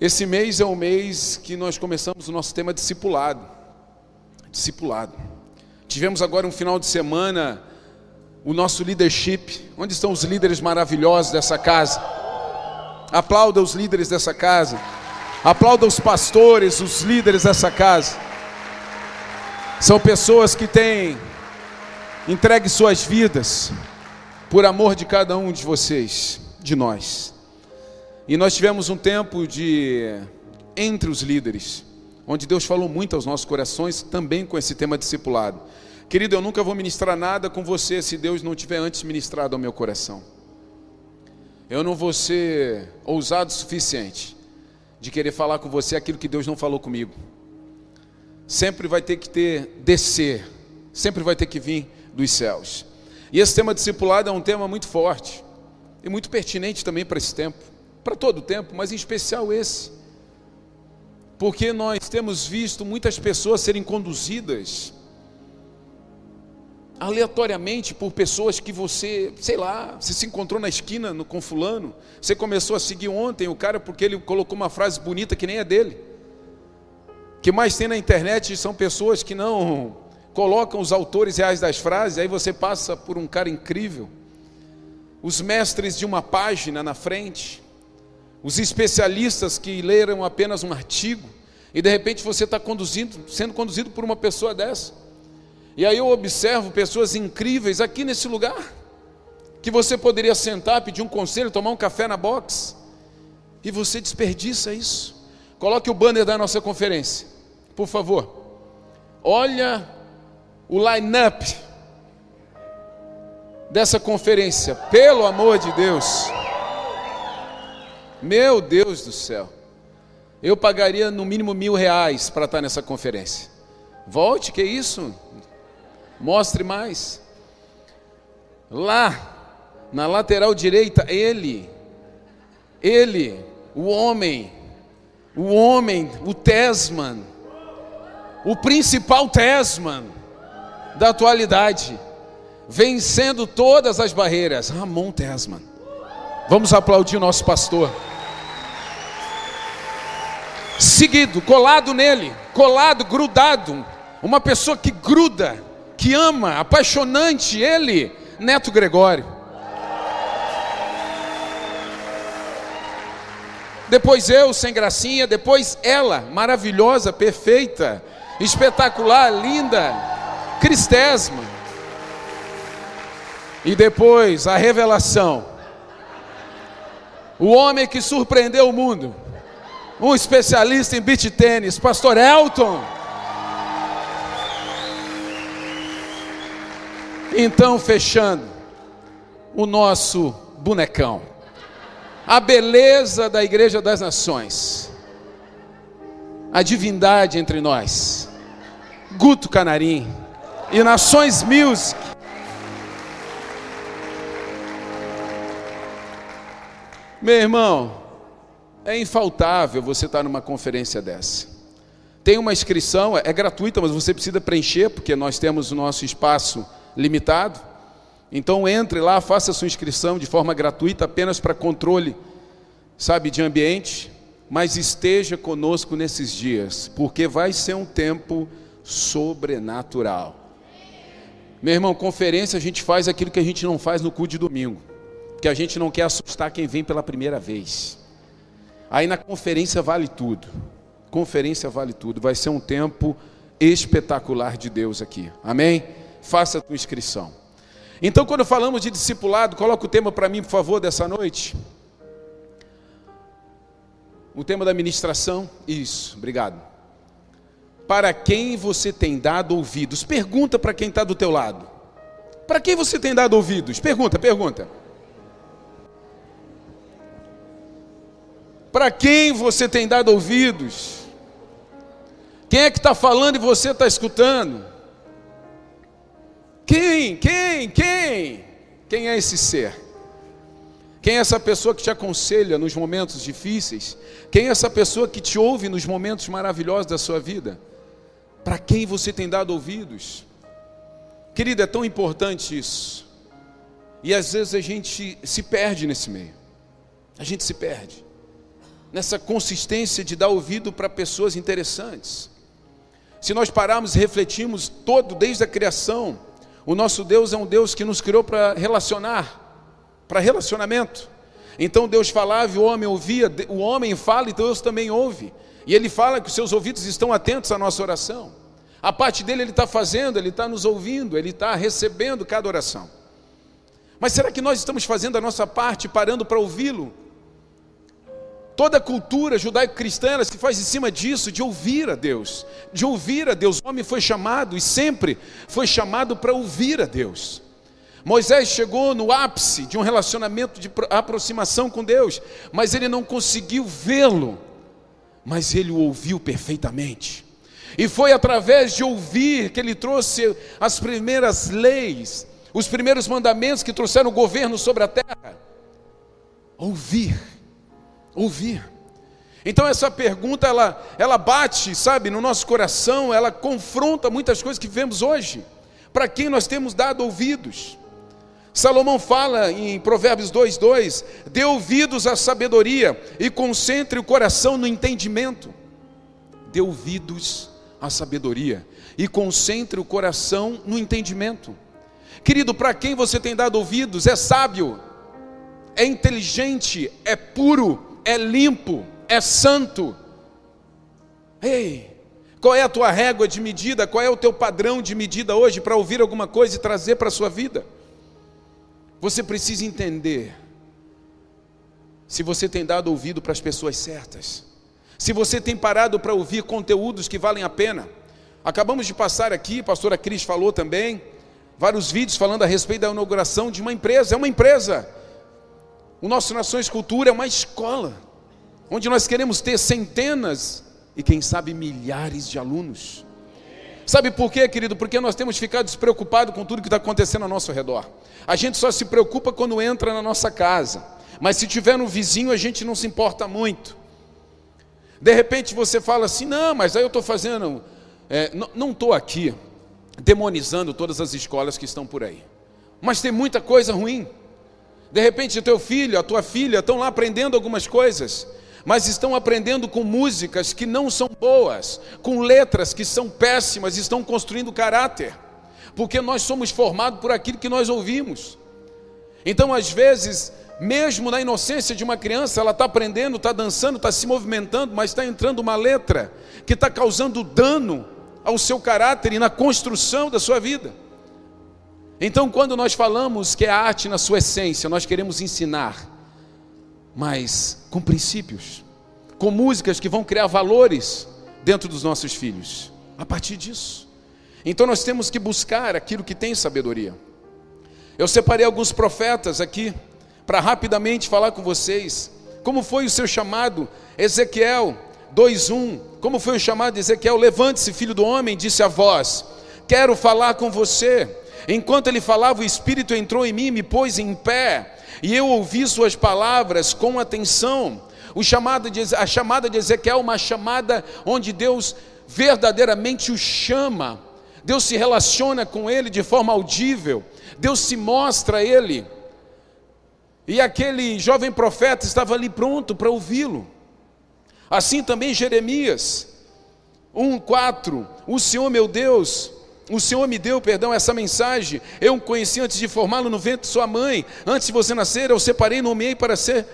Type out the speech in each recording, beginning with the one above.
Esse mês é o mês que nós começamos o nosso tema discipulado. Discipulado. Tivemos agora um final de semana o nosso leadership. Onde estão os líderes maravilhosos dessa casa? Aplauda os líderes dessa casa. Aplauda os pastores, os líderes dessa casa. São pessoas que têm entregue suas vidas por amor de cada um de vocês, de nós. E nós tivemos um tempo de entre os líderes, onde Deus falou muito aos nossos corações, também com esse tema discipulado. Querido, eu nunca vou ministrar nada com você se Deus não tiver antes ministrado ao meu coração. Eu não vou ser ousado o suficiente de querer falar com você aquilo que Deus não falou comigo. Sempre vai ter que ter descer, sempre vai ter que vir dos céus. E esse tema discipulado é um tema muito forte e muito pertinente também para esse tempo para todo o tempo, mas em especial esse. Porque nós temos visto muitas pessoas serem conduzidas aleatoriamente por pessoas que você, sei lá, você se encontrou na esquina no, com fulano, você começou a seguir ontem o cara porque ele colocou uma frase bonita que nem é dele. O que mais tem na internet são pessoas que não colocam os autores reais das frases, aí você passa por um cara incrível. Os mestres de uma página na frente, os especialistas que leram apenas um artigo, e de repente você está conduzindo, sendo conduzido por uma pessoa dessa. E aí eu observo pessoas incríveis aqui nesse lugar, que você poderia sentar, pedir um conselho, tomar um café na box, e você desperdiça isso. Coloque o banner da nossa conferência, por favor. Olha o line-up dessa conferência, pelo amor de Deus. Meu Deus do céu. Eu pagaria no mínimo mil reais para estar nessa conferência. Volte, que isso? Mostre mais. Lá, na lateral direita, ele, ele, o homem, o homem, o Tesman, o principal Tesman da atualidade, vencendo todas as barreiras, Ramon Tesman. Vamos aplaudir o nosso pastor seguido, colado nele, colado, grudado. Uma pessoa que gruda, que ama, apaixonante, ele, Neto Gregório. Depois eu, sem gracinha, depois ela, maravilhosa, perfeita, espetacular, linda, cristésima. E depois a revelação. O homem que surpreendeu o mundo um especialista em beach tênis, pastor Elton. Então, fechando, o nosso bonecão, a beleza da Igreja das Nações, a divindade entre nós, Guto Canarim e Nações Music. Meu irmão, é infaltável você estar numa conferência dessa. Tem uma inscrição, é gratuita, mas você precisa preencher, porque nós temos o nosso espaço limitado. Então entre lá, faça sua inscrição de forma gratuita, apenas para controle, sabe, de ambiente, mas esteja conosco nesses dias, porque vai ser um tempo sobrenatural. Meu irmão, conferência a gente faz aquilo que a gente não faz no culto de domingo, porque a gente não quer assustar quem vem pela primeira vez. Aí na conferência vale tudo. Conferência vale tudo. Vai ser um tempo espetacular de Deus aqui. Amém? Faça a tua inscrição. Então, quando falamos de discipulado, coloca o tema para mim, por favor, dessa noite. O tema da ministração. Isso, obrigado. Para quem você tem dado ouvidos? Pergunta para quem está do teu lado. Para quem você tem dado ouvidos? Pergunta, pergunta. Para quem você tem dado ouvidos? Quem é que está falando e você está escutando? Quem? Quem? Quem? Quem é esse ser? Quem é essa pessoa que te aconselha nos momentos difíceis? Quem é essa pessoa que te ouve nos momentos maravilhosos da sua vida? Para quem você tem dado ouvidos? Querido, é tão importante isso. E às vezes a gente se perde nesse meio. A gente se perde. Nessa consistência de dar ouvido para pessoas interessantes. Se nós pararmos e refletirmos todo desde a criação, o nosso Deus é um Deus que nos criou para relacionar, para relacionamento. Então Deus falava e o homem ouvia, o homem fala e Deus também ouve. E ele fala que os seus ouvidos estão atentos à nossa oração. A parte dele ele está fazendo, ele está nos ouvindo, ele está recebendo cada oração. Mas será que nós estamos fazendo a nossa parte, parando para ouvi-lo? Toda cultura judaico-cristã se faz em cima disso, de ouvir a Deus, de ouvir a Deus. O homem foi chamado e sempre foi chamado para ouvir a Deus. Moisés chegou no ápice de um relacionamento de aproximação com Deus, mas ele não conseguiu vê-lo, mas ele o ouviu perfeitamente. E foi através de ouvir que ele trouxe as primeiras leis, os primeiros mandamentos que trouxeram o governo sobre a terra. Ouvir, ouvir. Então essa pergunta ela, ela bate, sabe, no nosso coração, ela confronta muitas coisas que vivemos hoje. Para quem nós temos dado ouvidos? Salomão fala em Provérbios 2:2: "Dê ouvidos à sabedoria e concentre o coração no entendimento". Dê ouvidos à sabedoria e concentre o coração no entendimento. Querido, para quem você tem dado ouvidos, é sábio, é inteligente, é puro, é limpo, é santo. Ei, qual é a tua régua de medida? Qual é o teu padrão de medida hoje para ouvir alguma coisa e trazer para a sua vida? Você precisa entender se você tem dado ouvido para as pessoas certas, se você tem parado para ouvir conteúdos que valem a pena. Acabamos de passar aqui, a pastora Cris falou também, vários vídeos falando a respeito da inauguração de uma empresa. É uma empresa. O nosso Nações Cultura é uma escola, onde nós queremos ter centenas e quem sabe milhares de alunos. Sabe por quê, querido? Porque nós temos ficado despreocupados com tudo que está acontecendo ao nosso redor. A gente só se preocupa quando entra na nossa casa. Mas se tiver no vizinho, a gente não se importa muito. De repente você fala assim: não, mas aí eu estou fazendo. É, não estou aqui demonizando todas as escolas que estão por aí. Mas tem muita coisa ruim. De repente, teu filho, a tua filha estão lá aprendendo algumas coisas mas estão aprendendo com músicas que não são boas, com letras que são péssimas, estão construindo caráter, porque nós somos formados por aquilo que nós ouvimos. Então, às vezes, mesmo na inocência de uma criança, ela está aprendendo, está dançando, está se movimentando, mas está entrando uma letra que está causando dano ao seu caráter e na construção da sua vida. Então, quando nós falamos que é a arte na sua essência, nós queremos ensinar mas com princípios, com músicas que vão criar valores dentro dos nossos filhos. A partir disso. Então nós temos que buscar aquilo que tem sabedoria. Eu separei alguns profetas aqui para rapidamente falar com vocês como foi o seu chamado. Ezequiel 2:1. Como foi o chamado de Ezequiel? Levante-se, filho do homem, disse a voz: Quero falar com você. Enquanto ele falava, o Espírito entrou em mim e me pôs em pé e eu ouvi suas palavras com atenção. O chamado de, a chamada de Ezequiel é uma chamada onde Deus verdadeiramente o chama. Deus se relaciona com ele de forma audível. Deus se mostra a ele. E aquele jovem profeta estava ali pronto para ouvi-lo. Assim também Jeremias 1:4, o Senhor meu Deus o Senhor me deu, perdão, essa mensagem. Eu o conheci antes de formá-lo no ventre de sua mãe. Antes de você nascer, eu separei e nomeei para ser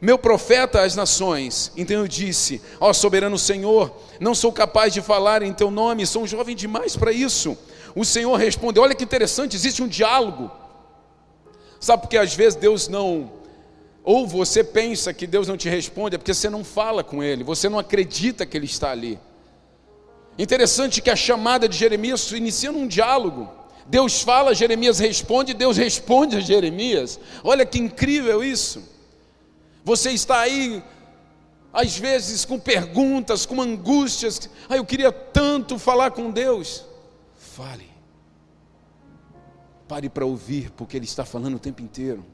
meu profeta às nações. Então eu disse: Ó soberano Senhor, não sou capaz de falar em teu nome, sou um jovem demais para isso. O Senhor respondeu: Olha que interessante, existe um diálogo. Sabe porque às vezes Deus não, ou você pensa que Deus não te responde, é porque você não fala com Ele, você não acredita que Ele está ali. Interessante que a chamada de Jeremias inicia num diálogo. Deus fala, Jeremias responde, Deus responde a Jeremias. Olha que incrível isso. Você está aí, às vezes, com perguntas, com angústias. Ah, eu queria tanto falar com Deus. Fale. Pare para ouvir, porque Ele está falando o tempo inteiro.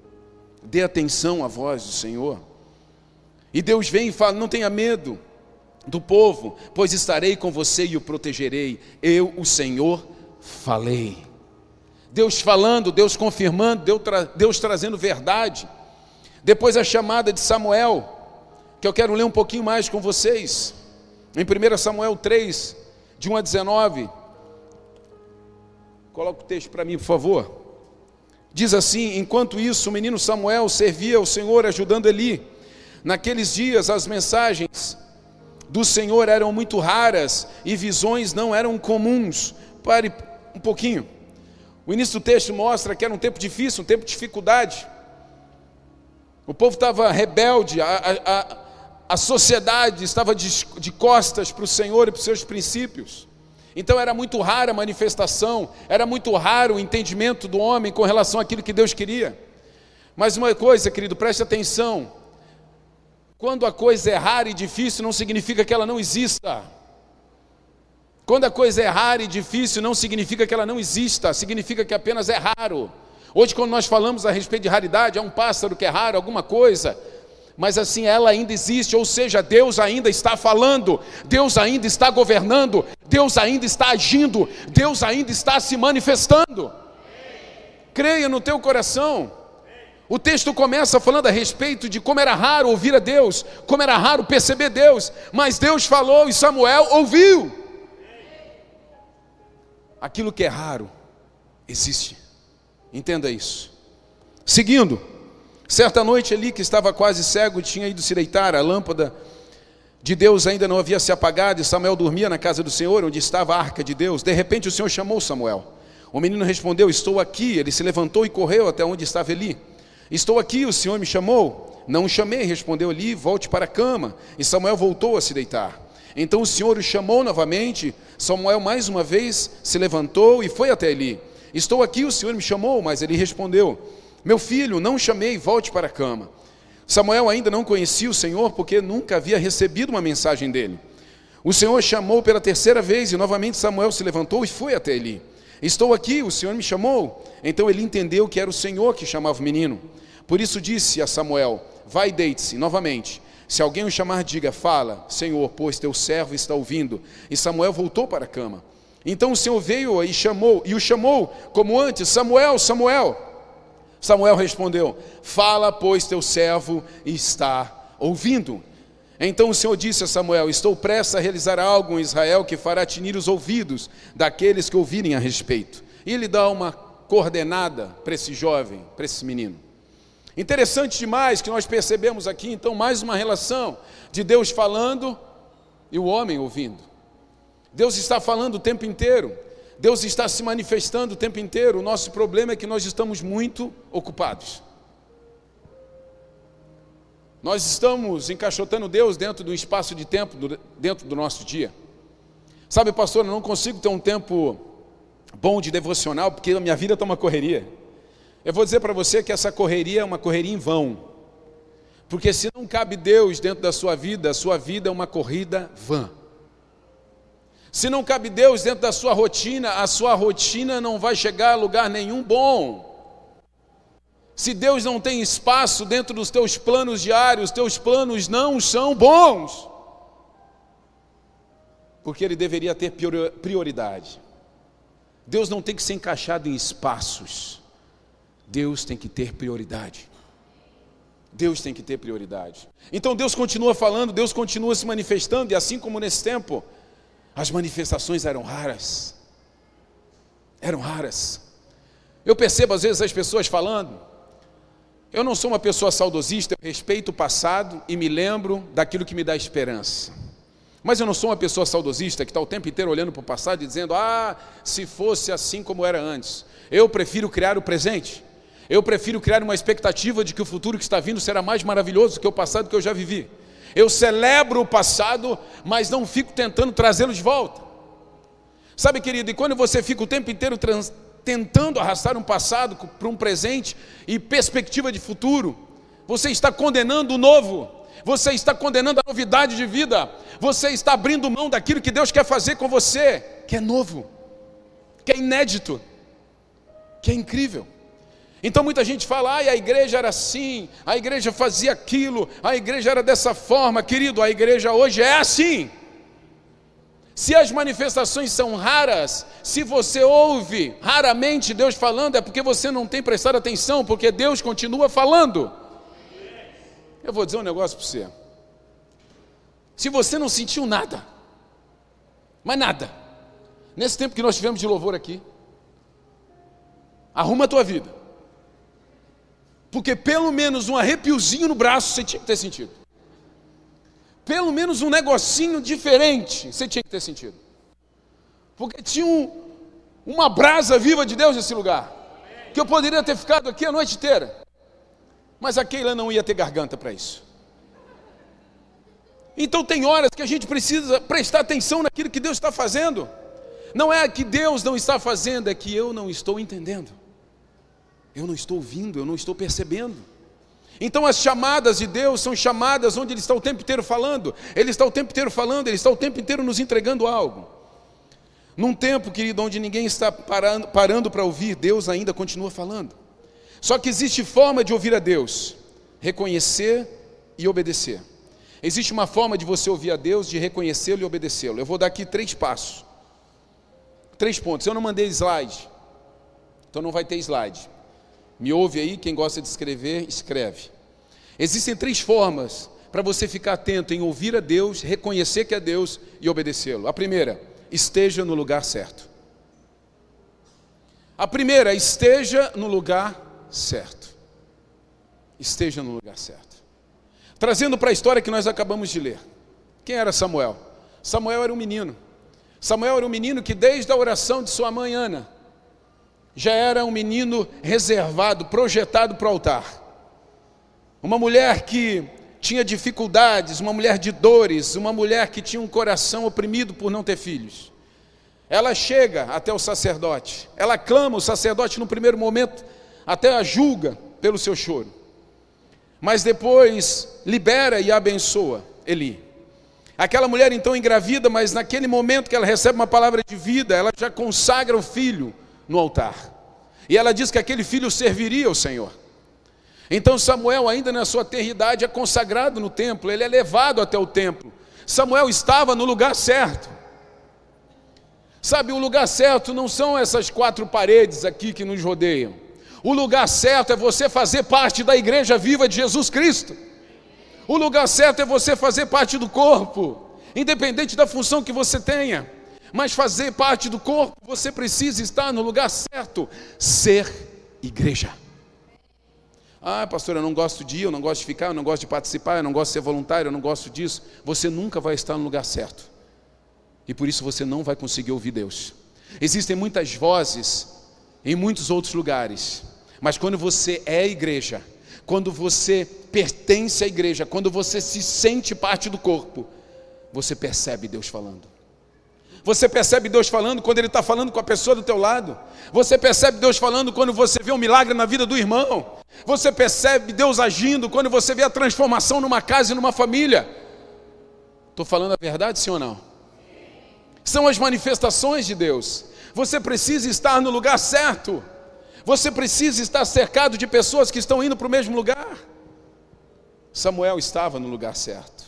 Dê atenção à voz do Senhor. E Deus vem e fala: não tenha medo do povo, pois estarei com você e o protegerei. Eu, o Senhor, falei. Deus falando, Deus confirmando, Deus, tra Deus trazendo verdade. Depois a chamada de Samuel, que eu quero ler um pouquinho mais com vocês. Em 1 Samuel 3, de 1 a 19. Coloca o texto para mim, por favor. Diz assim: Enquanto isso, o menino Samuel servia ao Senhor ajudando Eli. Naqueles dias, as mensagens do Senhor eram muito raras e visões não eram comuns. Pare um pouquinho. O início do texto mostra que era um tempo difícil, um tempo de dificuldade. O povo estava rebelde, a, a, a sociedade estava de, de costas para o Senhor e para os seus princípios. Então era muito rara a manifestação, era muito raro o entendimento do homem com relação àquilo que Deus queria. Mas uma coisa, querido, preste atenção: quando a coisa é rara e difícil, não significa que ela não exista. Quando a coisa é rara e difícil, não significa que ela não exista, significa que apenas é raro. Hoje, quando nós falamos a respeito de raridade, é um pássaro que é raro, alguma coisa, mas assim ela ainda existe, ou seja, Deus ainda está falando, Deus ainda está governando, Deus ainda está agindo, Deus ainda está se manifestando. Creia no teu coração. O texto começa falando a respeito de como era raro ouvir a Deus, como era raro perceber Deus, mas Deus falou e Samuel ouviu. Aquilo que é raro existe, entenda isso. Seguindo, certa noite ali que estava quase cego, tinha ido se deitar, a lâmpada de Deus ainda não havia se apagado, e Samuel dormia na casa do Senhor, onde estava a arca de Deus. De repente o Senhor chamou Samuel. O menino respondeu: Estou aqui. Ele se levantou e correu até onde estava Eli. Estou aqui, o Senhor me chamou. Não o chamei, respondeu Eli, volte para a cama. E Samuel voltou a se deitar. Então o Senhor o chamou novamente. Samuel mais uma vez se levantou e foi até Eli. Estou aqui, o Senhor me chamou, mas ele respondeu: Meu filho, não chamei, volte para a cama. Samuel ainda não conhecia o Senhor porque nunca havia recebido uma mensagem dele. O Senhor chamou pela terceira vez e novamente Samuel se levantou e foi até Eli. Estou aqui, o Senhor me chamou. Então ele entendeu que era o Senhor que chamava o menino. Por isso disse a Samuel: Vai deite-se. Novamente, se alguém o chamar, diga: Fala, Senhor, pois teu servo está ouvindo. E Samuel voltou para a cama. Então o Senhor veio e chamou, e o chamou como antes: Samuel, Samuel. Samuel respondeu: Fala, pois teu servo está ouvindo. Então o Senhor disse a Samuel: Estou prestes a realizar algo em Israel que fará tinir os ouvidos daqueles que ouvirem a respeito. E ele dá uma coordenada para esse jovem, para esse menino. Interessante demais que nós percebemos aqui, então, mais uma relação de Deus falando e o homem ouvindo. Deus está falando o tempo inteiro, Deus está se manifestando o tempo inteiro. O nosso problema é que nós estamos muito ocupados. Nós estamos encaixotando Deus dentro do espaço de tempo, dentro do nosso dia. Sabe, pastor, eu não consigo ter um tempo bom de devocional porque a minha vida está uma correria. Eu vou dizer para você que essa correria é uma correria em vão. Porque se não cabe Deus dentro da sua vida, a sua vida é uma corrida vã. Se não cabe Deus dentro da sua rotina, a sua rotina não vai chegar a lugar nenhum bom. Se Deus não tem espaço dentro dos teus planos diários, teus planos não são bons. Porque ele deveria ter prioridade. Deus não tem que ser encaixado em espaços. Deus tem que ter prioridade. Deus tem que ter prioridade. Então Deus continua falando, Deus continua se manifestando, e assim como nesse tempo, as manifestações eram raras. Eram raras. Eu percebo às vezes as pessoas falando, eu não sou uma pessoa saudosista, eu respeito o passado e me lembro daquilo que me dá esperança. Mas eu não sou uma pessoa saudosista que está o tempo inteiro olhando para o passado e dizendo: ah, se fosse assim como era antes. Eu prefiro criar o presente. Eu prefiro criar uma expectativa de que o futuro que está vindo será mais maravilhoso que o passado que eu já vivi. Eu celebro o passado, mas não fico tentando trazê-lo de volta. Sabe, querido, e quando você fica o tempo inteiro tentando arrastar um passado para um presente e perspectiva de futuro, você está condenando o novo, você está condenando a novidade de vida, você está abrindo mão daquilo que Deus quer fazer com você, que é novo, que é inédito, que é incrível. Então muita gente fala, ah, a igreja era assim, a igreja fazia aquilo, a igreja era dessa forma, querido, a igreja hoje é assim. Se as manifestações são raras, se você ouve raramente Deus falando, é porque você não tem prestado atenção, porque Deus continua falando. Eu vou dizer um negócio para você. Se você não sentiu nada, mas nada, nesse tempo que nós tivemos de louvor aqui, arruma a tua vida. Porque pelo menos um arrepiozinho no braço você tinha que ter sentido. Pelo menos um negocinho diferente você tinha que ter sentido. Porque tinha um, uma brasa viva de Deus nesse lugar. Que eu poderia ter ficado aqui a noite inteira. Mas a Keila não ia ter garganta para isso. Então tem horas que a gente precisa prestar atenção naquilo que Deus está fazendo. Não é que Deus não está fazendo, é que eu não estou entendendo. Eu não estou ouvindo, eu não estou percebendo. Então as chamadas de Deus são chamadas onde Ele está o tempo inteiro falando, Ele está o tempo inteiro falando, Ele está o tempo inteiro nos entregando algo. Num tempo, querido, onde ninguém está parando para ouvir, Deus ainda continua falando. Só que existe forma de ouvir a Deus: reconhecer e obedecer. Existe uma forma de você ouvir a Deus, de reconhecê-lo e obedecê-lo. Eu vou dar aqui três passos. Três pontos. Eu não mandei slide, então não vai ter slide. Me ouve aí, quem gosta de escrever, escreve. Existem três formas para você ficar atento em ouvir a Deus, reconhecer que é Deus e obedecê-lo. A primeira, esteja no lugar certo. A primeira, esteja no lugar certo. Esteja no lugar certo. Trazendo para a história que nós acabamos de ler. Quem era Samuel? Samuel era um menino. Samuel era um menino que, desde a oração de sua mãe Ana, já era um menino reservado, projetado para o altar. Uma mulher que tinha dificuldades, uma mulher de dores, uma mulher que tinha um coração oprimido por não ter filhos. Ela chega até o sacerdote, ela clama, o sacerdote no primeiro momento até a julga pelo seu choro, mas depois libera e abençoa Eli. Aquela mulher então engravida, mas naquele momento que ela recebe uma palavra de vida, ela já consagra o filho no altar. E ela diz que aquele filho serviria ao Senhor. Então Samuel, ainda na sua terridade, é consagrado no templo, ele é levado até o templo. Samuel estava no lugar certo. Sabe, o lugar certo não são essas quatro paredes aqui que nos rodeiam. O lugar certo é você fazer parte da igreja viva de Jesus Cristo. O lugar certo é você fazer parte do corpo, independente da função que você tenha. Mas fazer parte do corpo, você precisa estar no lugar certo, ser igreja. Ah, pastor, eu não gosto de ir, eu não gosto de ficar, eu não gosto de participar, eu não gosto de ser voluntário, eu não gosto disso. Você nunca vai estar no lugar certo. E por isso você não vai conseguir ouvir Deus. Existem muitas vozes em muitos outros lugares, mas quando você é igreja, quando você pertence à igreja, quando você se sente parte do corpo, você percebe Deus falando. Você percebe Deus falando quando Ele está falando com a pessoa do teu lado. Você percebe Deus falando quando você vê um milagre na vida do irmão. Você percebe Deus agindo quando você vê a transformação numa casa e numa família. Estou falando a verdade, sim ou não? São as manifestações de Deus. Você precisa estar no lugar certo. Você precisa estar cercado de pessoas que estão indo para o mesmo lugar. Samuel estava no lugar certo.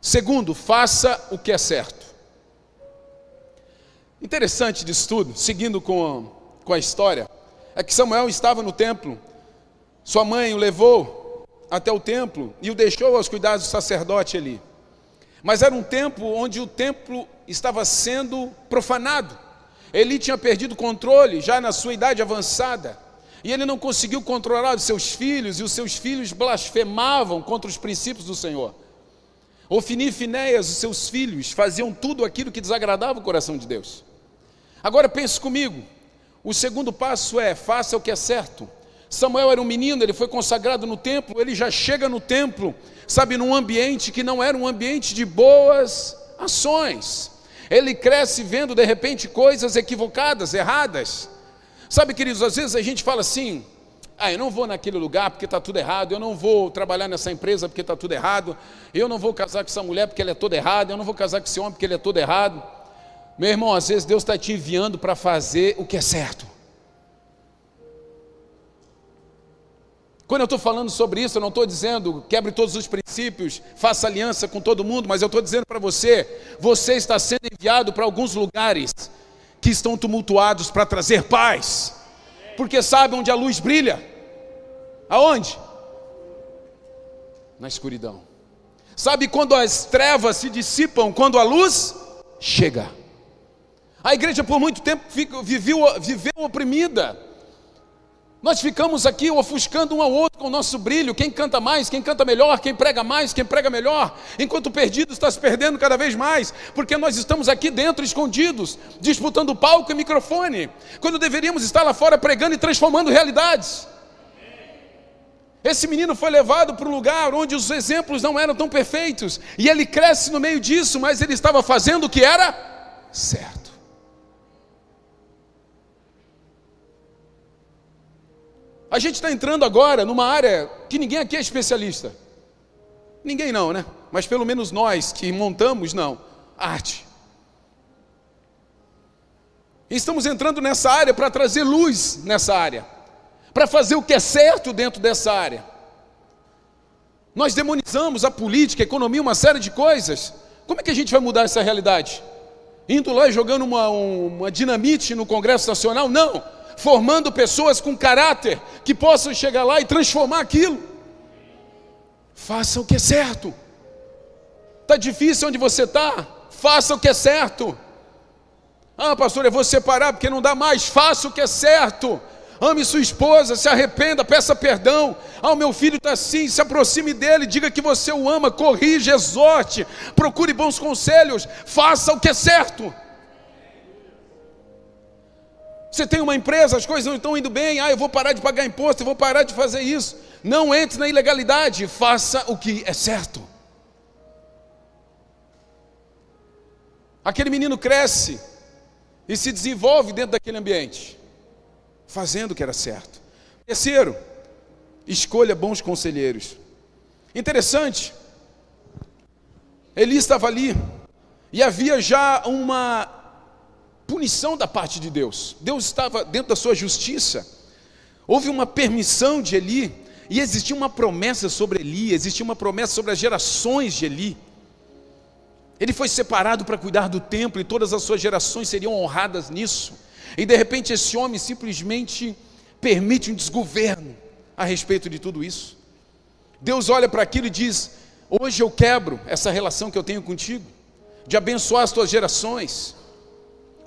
Segundo, faça o que é certo. Interessante disso tudo, seguindo com, com a história, é que Samuel estava no templo, sua mãe o levou até o templo e o deixou aos cuidados do sacerdote ali. Mas era um tempo onde o templo estava sendo profanado. Ele tinha perdido o controle já na sua idade avançada. E ele não conseguiu controlar os seus filhos, e os seus filhos blasfemavam contra os princípios do Senhor. Ofini e Finéias, os seus filhos, faziam tudo aquilo que desagradava o coração de Deus. Agora pense comigo, o segundo passo é: faça o que é certo. Samuel era um menino, ele foi consagrado no templo, ele já chega no templo, sabe, num ambiente que não era um ambiente de boas ações. Ele cresce vendo de repente coisas equivocadas, erradas. Sabe, queridos, às vezes a gente fala assim: ah, eu não vou naquele lugar porque está tudo errado, eu não vou trabalhar nessa empresa porque está tudo errado, eu não vou casar com essa mulher porque ela é toda errada, eu não vou casar com esse homem porque ele é todo errado. Meu irmão, às vezes Deus está te enviando para fazer o que é certo. Quando eu estou falando sobre isso, eu não estou dizendo quebre todos os princípios, faça aliança com todo mundo, mas eu estou dizendo para você: você está sendo enviado para alguns lugares que estão tumultuados para trazer paz porque sabe onde a luz brilha. Aonde? Na escuridão. Sabe quando as trevas se dissipam, quando a luz chega. A igreja por muito tempo viveu, viveu oprimida. Nós ficamos aqui ofuscando um ao outro com o nosso brilho, quem canta mais, quem canta melhor, quem prega mais, quem prega melhor, enquanto o perdido está se perdendo cada vez mais, porque nós estamos aqui dentro escondidos, disputando palco e microfone, quando deveríamos estar lá fora pregando e transformando realidades. Esse menino foi levado para um lugar onde os exemplos não eram tão perfeitos, e ele cresce no meio disso, mas ele estava fazendo o que era certo. A gente está entrando agora numa área que ninguém aqui é especialista. Ninguém não, né? Mas pelo menos nós que montamos, não. Arte. Estamos entrando nessa área para trazer luz nessa área, para fazer o que é certo dentro dessa área. Nós demonizamos a política, a economia, uma série de coisas. Como é que a gente vai mudar essa realidade? Indo lá e jogando uma, uma dinamite no Congresso Nacional? Não formando pessoas com caráter que possam chegar lá e transformar aquilo. Faça o que é certo. Está difícil onde você está? Faça o que é certo. Ah, pastor, eu vou separar porque não dá mais. Faça o que é certo. Ame sua esposa, se arrependa, peça perdão. Ah, o meu filho está assim, se aproxime dele, diga que você o ama, corrija, exorte, procure bons conselhos, faça o que é certo. Você tem uma empresa, as coisas não estão indo bem, ah, eu vou parar de pagar imposto, eu vou parar de fazer isso. Não entre na ilegalidade, faça o que é certo. Aquele menino cresce e se desenvolve dentro daquele ambiente, fazendo o que era certo. Terceiro, escolha bons conselheiros. Interessante, Eli estava ali e havia já uma punição da parte de Deus. Deus estava dentro da sua justiça. Houve uma permissão de Eli, e existia uma promessa sobre Eli, existia uma promessa sobre as gerações de Eli. Ele foi separado para cuidar do templo e todas as suas gerações seriam honradas nisso. E de repente esse homem simplesmente permite um desgoverno a respeito de tudo isso. Deus olha para aquilo e diz: Hoje eu quebro essa relação que eu tenho contigo, de abençoar as tuas gerações.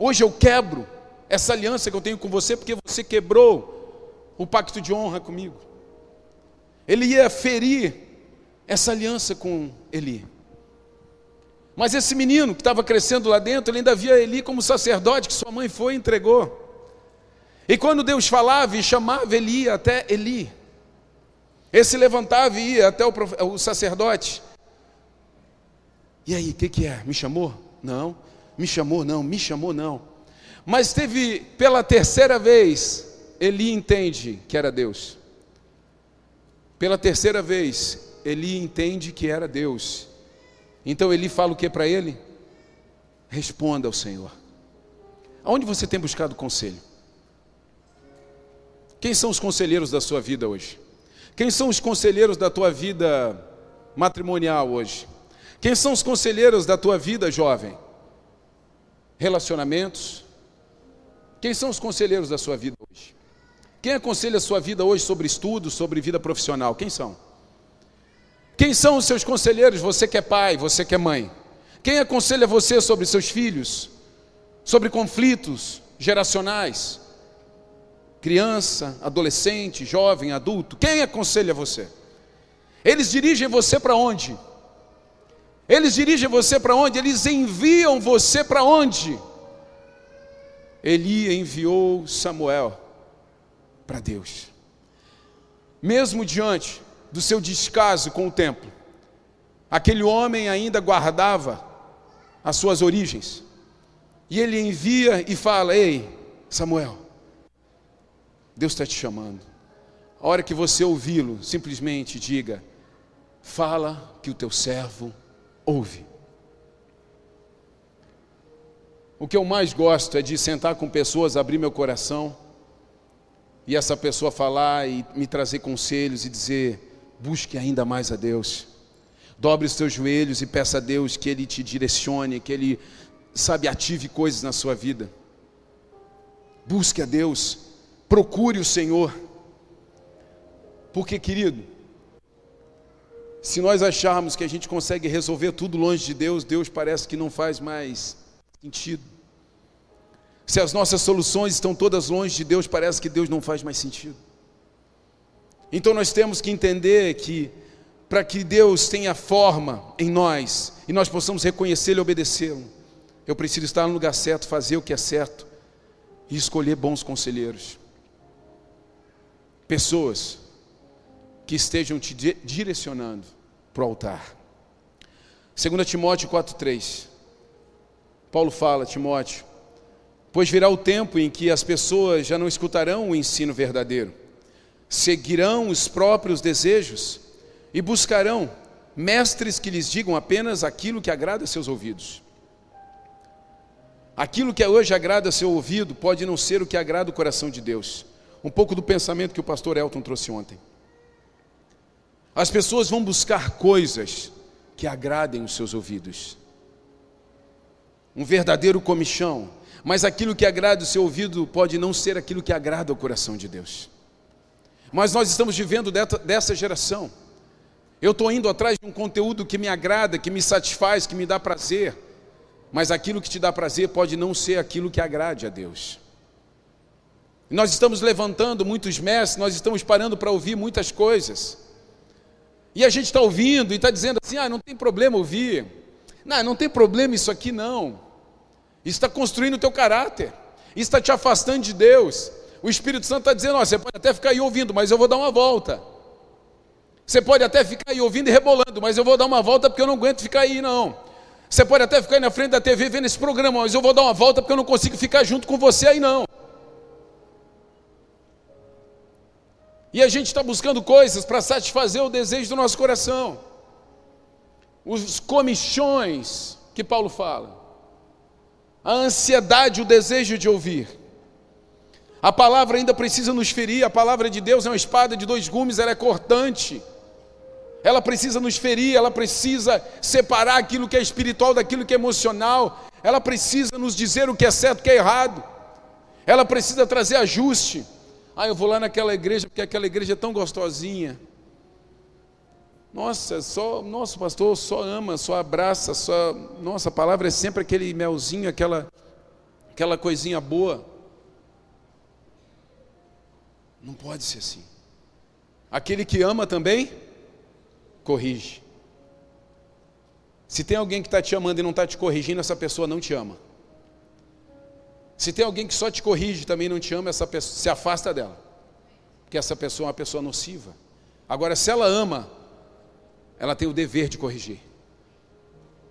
Hoje eu quebro essa aliança que eu tenho com você porque você quebrou o pacto de honra comigo. Ele ia ferir essa aliança com Eli. Mas esse menino que estava crescendo lá dentro, ele ainda via Eli como sacerdote que sua mãe foi e entregou. E quando Deus falava e chamava, ele ia até Eli. Esse levantava e ia até o, o sacerdote. E aí, o que, que é? Me chamou? Não me chamou não, me chamou não. Mas teve pela terceira vez, Eli entende que era Deus. Pela terceira vez, Eli entende que era Deus. Então Eli fala o que para ele? Responda ao Senhor. Aonde você tem buscado conselho? Quem são os conselheiros da sua vida hoje? Quem são os conselheiros da tua vida matrimonial hoje? Quem são os conselheiros da tua vida jovem? Relacionamentos. Quem são os conselheiros da sua vida hoje? Quem aconselha a sua vida hoje sobre estudo, sobre vida profissional? Quem são? Quem são os seus conselheiros? Você que é pai, você que é mãe. Quem aconselha você sobre seus filhos? Sobre conflitos geracionais? Criança, adolescente, jovem, adulto? Quem aconselha você? Eles dirigem você para onde? Eles dirigem você para onde? Eles enviam você para onde? Eli enviou Samuel para Deus. Mesmo diante do seu descaso com o templo, aquele homem ainda guardava as suas origens. E ele envia e fala: Ei, Samuel, Deus está te chamando. A hora que você ouvi-lo, simplesmente diga: Fala que o teu servo ouve. O que eu mais gosto é de sentar com pessoas, abrir meu coração e essa pessoa falar e me trazer conselhos e dizer: busque ainda mais a Deus. Dobre os teus joelhos e peça a Deus que Ele te direcione, que Ele, sabe, ative coisas na sua vida. Busque a Deus, procure o Senhor. Porque, querido, Se nós acharmos que a gente consegue resolver tudo longe de Deus, Deus parece que não faz mais sentido. Se as nossas soluções estão todas longe de Deus, parece que Deus não faz mais sentido. Então nós temos que entender que para que Deus tenha forma em nós e nós possamos reconhecê-lo e obedecê-lo, eu preciso estar no lugar certo, fazer o que é certo e escolher bons conselheiros. Pessoas que estejam te direcionando para o altar. 2 Timóteo 4,3. Paulo fala, Timóteo, pois virá o tempo em que as pessoas já não escutarão o ensino verdadeiro, seguirão os próprios desejos e buscarão mestres que lhes digam apenas aquilo que agrada seus ouvidos. Aquilo que hoje agrada seu ouvido pode não ser o que agrada o coração de Deus. Um pouco do pensamento que o pastor Elton trouxe ontem. As pessoas vão buscar coisas que agradem os seus ouvidos. Um verdadeiro comichão, mas aquilo que agrada o seu ouvido pode não ser aquilo que agrada o coração de Deus. Mas nós estamos vivendo dessa geração. Eu estou indo atrás de um conteúdo que me agrada, que me satisfaz, que me dá prazer mas aquilo que te dá prazer pode não ser aquilo que agrade a Deus. Nós estamos levantando muitos mestres, nós estamos parando para ouvir muitas coisas. E a gente está ouvindo e está dizendo assim: ah, não tem problema ouvir. Não, não tem problema isso aqui não. Isso está construindo o teu caráter. Isso está te afastando de Deus. O Espírito Santo está dizendo: ó, você pode até ficar aí ouvindo, mas eu vou dar uma volta. Você pode até ficar aí ouvindo e rebolando, mas eu vou dar uma volta porque eu não aguento ficar aí não. Você pode até ficar aí na frente da TV vendo esse programa, mas eu vou dar uma volta porque eu não consigo ficar junto com você aí não. E a gente está buscando coisas para satisfazer o desejo do nosso coração. Os comichões que Paulo fala. A ansiedade, o desejo de ouvir. A palavra ainda precisa nos ferir. A palavra de Deus é uma espada de dois gumes, ela é cortante ela precisa nos ferir, ela precisa separar aquilo que é espiritual daquilo que é emocional, ela precisa nos dizer o que é certo e o que é errado, ela precisa trazer ajuste. Ah, eu vou lá naquela igreja porque aquela igreja é tão gostosinha. Nossa, só, nosso pastor só ama, só abraça, só, nossa, a palavra é sempre aquele melzinho, aquela, aquela coisinha boa. Não pode ser assim. Aquele que ama também corrige. Se tem alguém que está te amando e não está te corrigindo, essa pessoa não te ama. Se tem alguém que só te corrige também não te ama, essa pessoa se afasta dela. Porque essa pessoa é uma pessoa nociva. Agora, se ela ama, ela tem o dever de corrigir.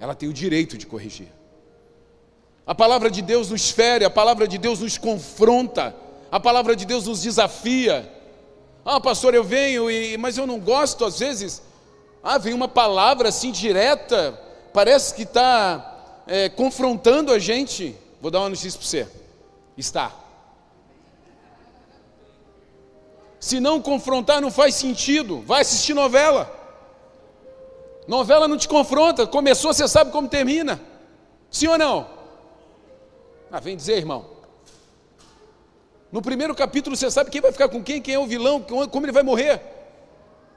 Ela tem o direito de corrigir. A palavra de Deus nos fere, a palavra de Deus nos confronta, a palavra de Deus nos desafia. Ah, pastor, eu venho, e, mas eu não gosto, às vezes, ah, vem uma palavra assim direta, parece que está é, confrontando a gente. Vou dar uma notícia para você: está. Se não confrontar, não faz sentido. Vai assistir novela. Novela não te confronta. Começou, você sabe como termina. Sim ou não? Ah, vem dizer, irmão. No primeiro capítulo você sabe quem vai ficar com quem, quem é o vilão, como ele vai morrer.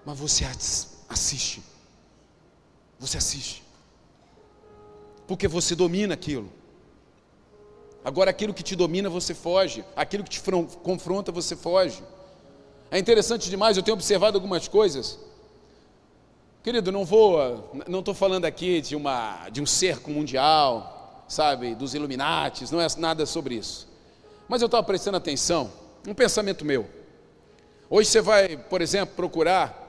Mas você Assiste. Você assiste. Porque você domina aquilo. Agora, aquilo que te domina, você foge. Aquilo que te confronta, você foge. É interessante demais, eu tenho observado algumas coisas. Querido, não vou, não estou falando aqui de, uma, de um cerco mundial, sabe, dos Illuminates, não é nada sobre isso. Mas eu estava prestando atenção, um pensamento meu. Hoje você vai, por exemplo, procurar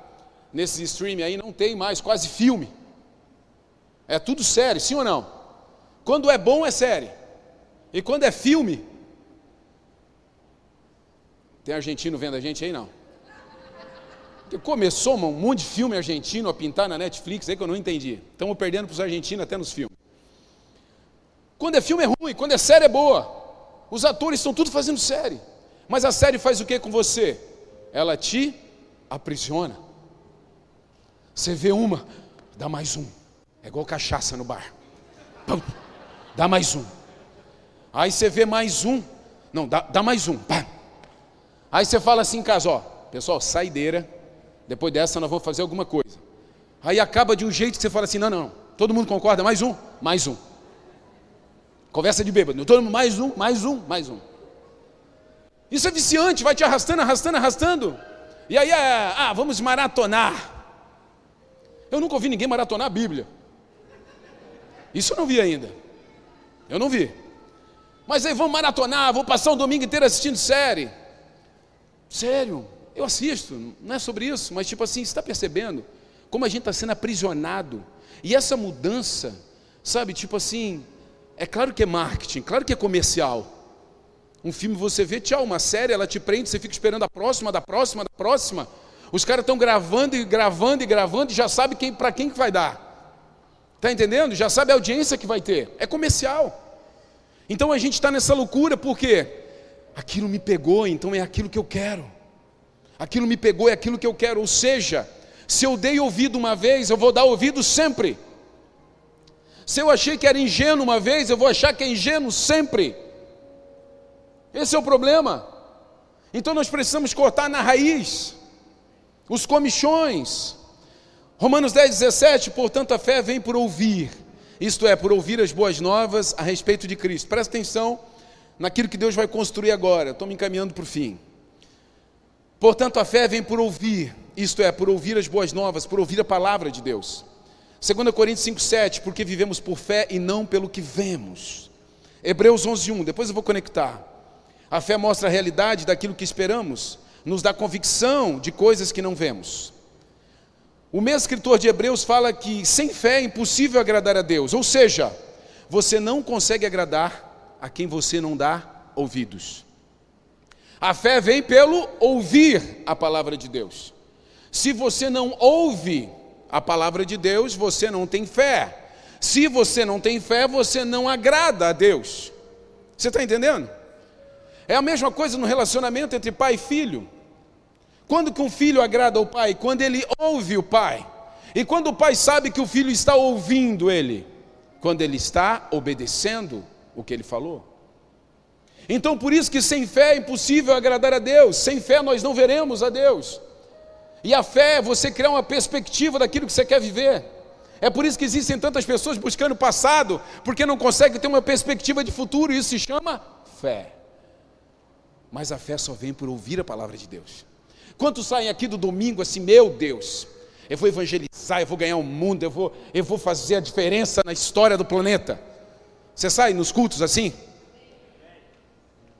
nesses streaming aí não tem mais quase filme. É tudo série, sim ou não? Quando é bom é série. E quando é filme. Tem argentino vendo a gente aí não? Começou um monte de filme argentino a pintar na Netflix aí que eu não entendi. Estamos perdendo para os argentinos até nos filmes. Quando é filme é ruim, quando é série é boa. Os atores estão tudo fazendo série. Mas a série faz o que com você? Ela te aprisiona. Você vê uma, dá mais um. É igual cachaça no bar. Pum, dá mais um. Aí você vê mais um. Não, dá, dá mais um. Pá. Aí você fala assim em casa, ó, pessoal, saideira. Depois dessa nós vamos fazer alguma coisa. Aí acaba de um jeito que você fala assim: não, não, todo mundo concorda? Mais um, mais um. Conversa de bêbado, todo mundo, mais um, mais um, mais um. Isso é viciante, vai te arrastando, arrastando, arrastando. E aí, é, ah, vamos maratonar. Eu nunca ouvi ninguém maratonar a Bíblia. Isso eu não vi ainda. Eu não vi. Mas aí vamos maratonar, vou passar um domingo inteiro assistindo série. Sério, eu assisto, não é sobre isso, mas tipo assim, você está percebendo como a gente está sendo aprisionado? E essa mudança, sabe, tipo assim, é claro que é marketing, claro que é comercial. Um filme você vê, tchau, uma série, ela te prende, você fica esperando a próxima, da próxima, da próxima. Os caras estão gravando e gravando e gravando e já sabe quem, para quem que vai dar. Está entendendo? Já sabe a audiência que vai ter. É comercial. Então a gente está nessa loucura porque aquilo me pegou, então é aquilo que eu quero. Aquilo me pegou, é aquilo que eu quero. Ou seja, se eu dei ouvido uma vez, eu vou dar ouvido sempre. Se eu achei que era ingênuo uma vez, eu vou achar que é ingênuo sempre. Esse é o problema. Então nós precisamos cortar na raiz os comichões. Romanos 10, 17, portanto a fé vem por ouvir, isto é, por ouvir as boas novas a respeito de Cristo. Presta atenção naquilo que Deus vai construir agora, estou me encaminhando para o fim. Portanto, a fé vem por ouvir, isto é, por ouvir as boas novas, por ouvir a palavra de Deus. 2 Coríntios 5,7, porque vivemos por fé e não pelo que vemos. Hebreus 11,1, depois eu vou conectar. A fé mostra a realidade daquilo que esperamos, nos dá convicção de coisas que não vemos. O mesmo escritor de Hebreus fala que sem fé é impossível agradar a Deus, ou seja, você não consegue agradar a quem você não dá ouvidos. A fé vem pelo ouvir a palavra de Deus. Se você não ouve a palavra de Deus, você não tem fé. Se você não tem fé, você não agrada a Deus. Você está entendendo? É a mesma coisa no relacionamento entre pai e filho. Quando que um filho agrada ao pai? Quando ele ouve o pai. E quando o pai sabe que o filho está ouvindo ele? Quando ele está obedecendo o que ele falou. Então, por isso que sem fé é impossível agradar a Deus, sem fé nós não veremos a Deus. E a fé é você criar uma perspectiva daquilo que você quer viver. É por isso que existem tantas pessoas buscando o passado, porque não conseguem ter uma perspectiva de futuro, e isso se chama fé. Mas a fé só vem por ouvir a palavra de Deus. Quantos saem aqui do domingo assim, meu Deus, eu vou evangelizar, eu vou ganhar o mundo, eu vou, eu vou fazer a diferença na história do planeta. Você sai nos cultos assim?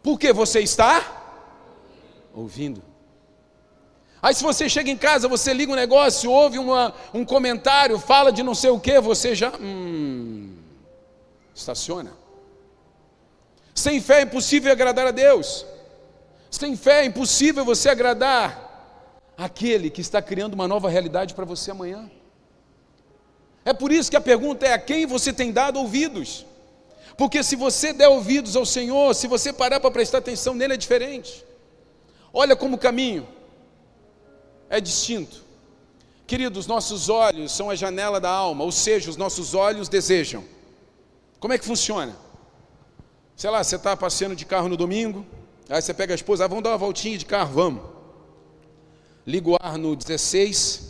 Porque você está ouvindo. Aí se você chega em casa, você liga um negócio, ouve uma, um comentário, fala de não sei o que, você já hum, estaciona. Sem fé é impossível agradar a Deus. Sem fé é impossível você agradar aquele que está criando uma nova realidade para você amanhã. É por isso que a pergunta é: a quem você tem dado ouvidos? Porque se você der ouvidos ao Senhor, se você parar para prestar atenção nele, é diferente. Olha como o caminho é distinto. Queridos, nossos olhos são a janela da alma, ou seja, os nossos olhos desejam. Como é que funciona? Sei lá, você está passeando de carro no domingo, aí você pega a esposa, ah, vamos dar uma voltinha de carro, vamos. Liga o ar no 16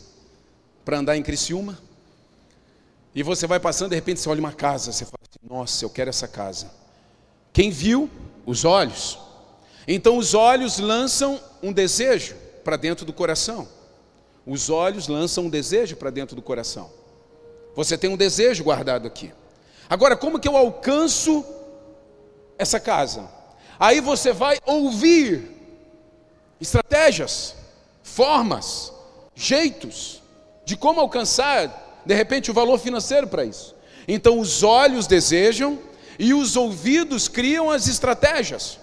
para andar em Criciúma. E você vai passando, de repente você olha uma casa, você fala assim, nossa, eu quero essa casa. Quem viu? Os olhos. Então os olhos lançam um desejo para dentro do coração. Os olhos lançam um desejo para dentro do coração. Você tem um desejo guardado aqui. Agora, como que eu alcanço essa casa? Aí você vai ouvir estratégias, formas, jeitos de como alcançar de repente o valor financeiro para isso. Então os olhos desejam e os ouvidos criam as estratégias.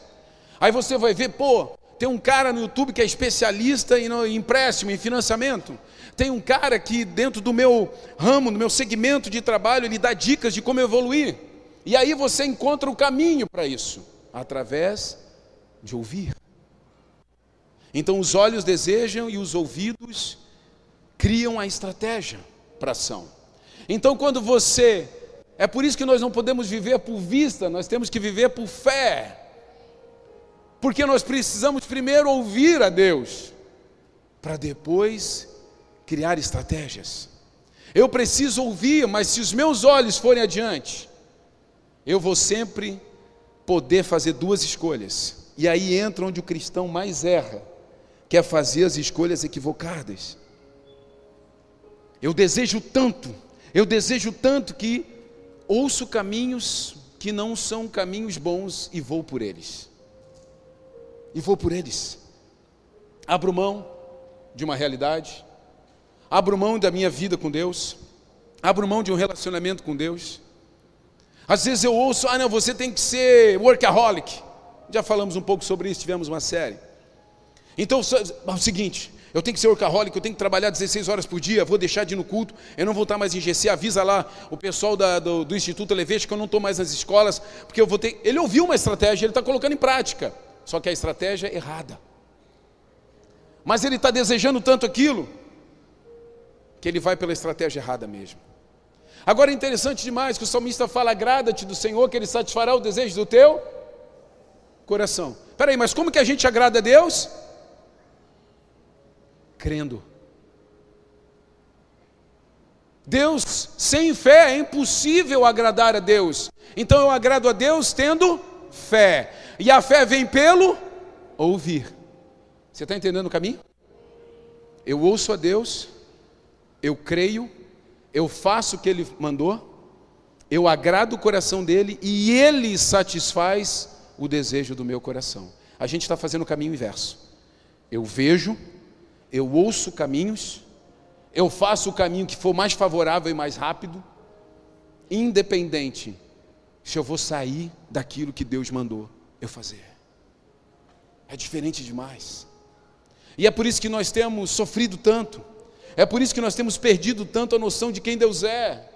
Aí você vai ver, pô, tem um cara no YouTube que é especialista em empréstimo, em financiamento. Tem um cara que dentro do meu ramo, do meu segmento de trabalho, ele dá dicas de como evoluir. E aí você encontra o caminho para isso, através de ouvir. Então os olhos desejam e os ouvidos criam a estratégia para ação. Então quando você é por isso que nós não podemos viver por vista, nós temos que viver por fé. Porque nós precisamos primeiro ouvir a Deus, para depois criar estratégias. Eu preciso ouvir, mas se os meus olhos forem adiante, eu vou sempre poder fazer duas escolhas. E aí entra onde o cristão mais erra, que é fazer as escolhas equivocadas. Eu desejo tanto, eu desejo tanto que ouço caminhos que não são caminhos bons e vou por eles. E vou por eles. Abro mão de uma realidade, abro mão da minha vida com Deus, abro mão de um relacionamento com Deus. Às vezes eu ouço, ah, não, você tem que ser workaholic. Já falamos um pouco sobre isso, tivemos uma série. Então, é o seguinte, eu tenho que ser workaholic, eu tenho que trabalhar 16 horas por dia, vou deixar de ir no culto, eu não vou estar mais em GC, avisa lá o pessoal da, do, do, Instituto Levete que eu não estou mais nas escolas, porque eu vou ter. Ele ouviu uma estratégia, ele está colocando em prática, só que a estratégia é errada. Mas ele está desejando tanto aquilo, que ele vai pela estratégia errada mesmo. Agora é interessante demais que o salmista fala: agrada-te do Senhor, que Ele satisfará o desejo do teu coração. Espera aí, mas como que a gente agrada a Deus? Crendo. Deus, sem fé é impossível agradar a Deus. Então eu agrado a Deus tendo fé. E a fé vem pelo ouvir. Você está entendendo o caminho? Eu ouço a Deus, eu creio, eu faço o que Ele mandou, eu agrado o coração dele e Ele satisfaz o desejo do meu coração. A gente está fazendo o caminho inverso. Eu vejo, eu ouço caminhos, eu faço o caminho que for mais favorável e mais rápido, independente se eu vou sair daquilo que Deus mandou eu fazer. É diferente demais. E é por isso que nós temos sofrido tanto, é por isso que nós temos perdido tanto a noção de quem Deus é.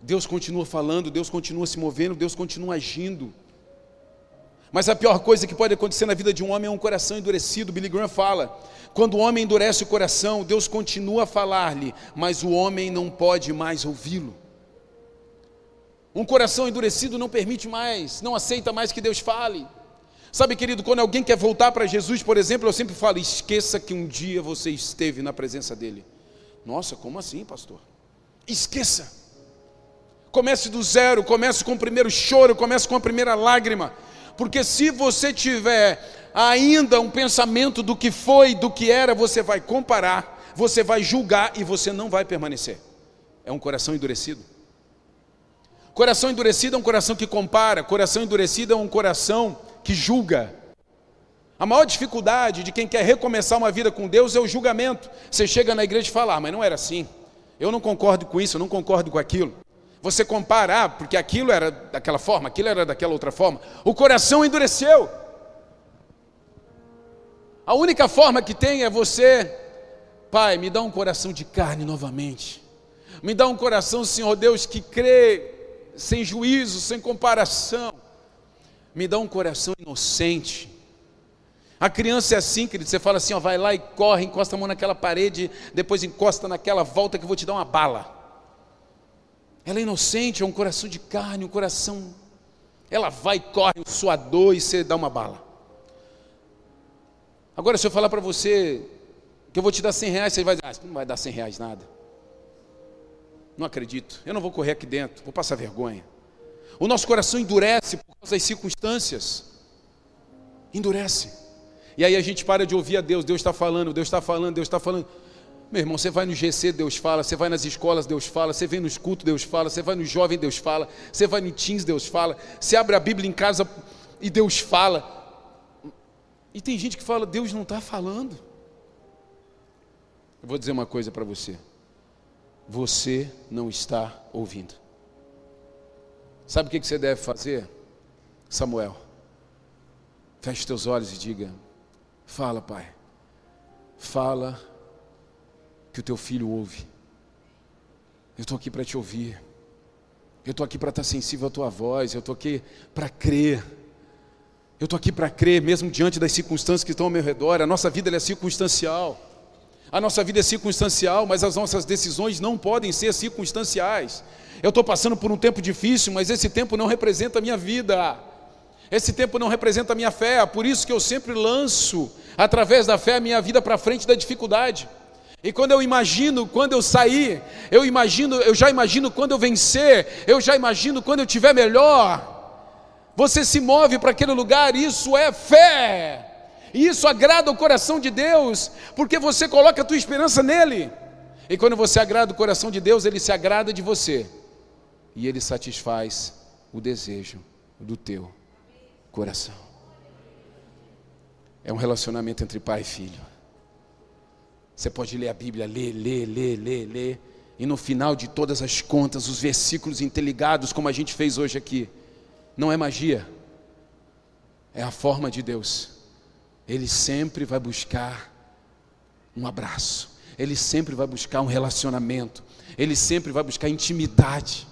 Deus continua falando, Deus continua se movendo, Deus continua agindo. Mas a pior coisa que pode acontecer na vida de um homem é um coração endurecido. Billy Graham fala: quando o homem endurece o coração, Deus continua a falar-lhe, mas o homem não pode mais ouvi-lo. Um coração endurecido não permite mais, não aceita mais que Deus fale. Sabe, querido, quando alguém quer voltar para Jesus, por exemplo, eu sempre falo: esqueça que um dia você esteve na presença dele. Nossa, como assim, pastor? Esqueça. Comece do zero, comece com o primeiro choro, comece com a primeira lágrima. Porque se você tiver ainda um pensamento do que foi, do que era, você vai comparar, você vai julgar e você não vai permanecer. É um coração endurecido. Coração endurecido é um coração que compara, coração endurecido é um coração que julga. A maior dificuldade de quem quer recomeçar uma vida com Deus é o julgamento. Você chega na igreja e fala, ah, mas não era assim. Eu não concordo com isso, eu não concordo com aquilo. Você compara, ah, porque aquilo era daquela forma, aquilo era daquela outra forma. O coração endureceu. A única forma que tem é você, Pai, me dá um coração de carne novamente. Me dá um coração, Senhor Deus, que crê sem juízo, sem comparação. Me dá um coração inocente. A criança é assim, querido. Você fala assim, ó, vai lá e corre, encosta a mão naquela parede, depois encosta naquela volta que eu vou te dar uma bala. Ela é inocente, é um coração de carne, um coração. Ela vai, corre, um suador e você dá uma bala. Agora, se eu falar para você que eu vou te dar 100 reais, você vai dizer, ah, não vai dar 100 reais nada. Não acredito, eu não vou correr aqui dentro, vou passar vergonha. O nosso coração endurece por causa das circunstâncias. Endurece. E aí a gente para de ouvir a Deus, Deus está falando, Deus está falando, Deus está falando. Meu irmão, você vai no GC, Deus fala, você vai nas escolas, Deus fala, você vem nos cultos, Deus fala, você vai no jovem, Deus fala, você vai no teens, Deus fala, você abre a Bíblia em casa e Deus fala. E tem gente que fala, Deus não está falando. Eu vou dizer uma coisa para você. Você não está ouvindo. Sabe o que você deve fazer? Samuel, feche teus olhos e diga: Fala, Pai, fala que o teu filho ouve. Eu estou aqui para te ouvir. Eu estou aqui para estar sensível à tua voz. Eu estou aqui para crer. Eu estou aqui para crer, mesmo diante das circunstâncias que estão ao meu redor. A nossa vida é circunstancial. A nossa vida é circunstancial, mas as nossas decisões não podem ser circunstanciais. Eu estou passando por um tempo difícil, mas esse tempo não representa a minha vida. Esse tempo não representa a minha fé. Por isso que eu sempre lanço, através da fé, a minha vida para frente da dificuldade. E quando eu imagino, quando eu sair, eu imagino, eu já imagino quando eu vencer, eu já imagino quando eu tiver melhor. Você se move para aquele lugar, isso é fé. E isso agrada o coração de Deus, porque você coloca a tua esperança nele. E quando você agrada o coração de Deus, ele se agrada de você. E ele satisfaz o desejo do teu coração. É um relacionamento entre pai e filho. Você pode ler a Bíblia, ler, ler, ler, ler, ler. E no final de todas as contas, os versículos interligados, como a gente fez hoje aqui, não é magia, é a forma de Deus. Ele sempre vai buscar um abraço, ele sempre vai buscar um relacionamento, ele sempre vai buscar intimidade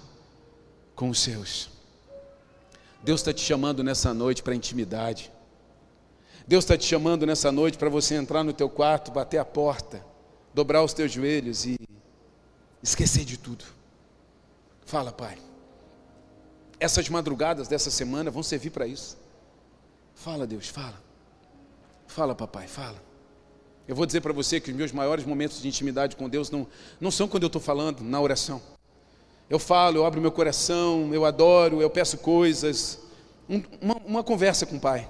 com os seus. Deus está te chamando nessa noite para intimidade. Deus está te chamando nessa noite para você entrar no teu quarto, bater a porta, dobrar os teus joelhos e esquecer de tudo. Fala, Pai. Essas madrugadas dessa semana vão servir para isso. Fala, Deus, fala. Fala, papai, fala. Eu vou dizer para você que os meus maiores momentos de intimidade com Deus não, não são quando eu estou falando na oração. Eu falo, eu abro meu coração, eu adoro, eu peço coisas. Um, uma, uma conversa com o Pai.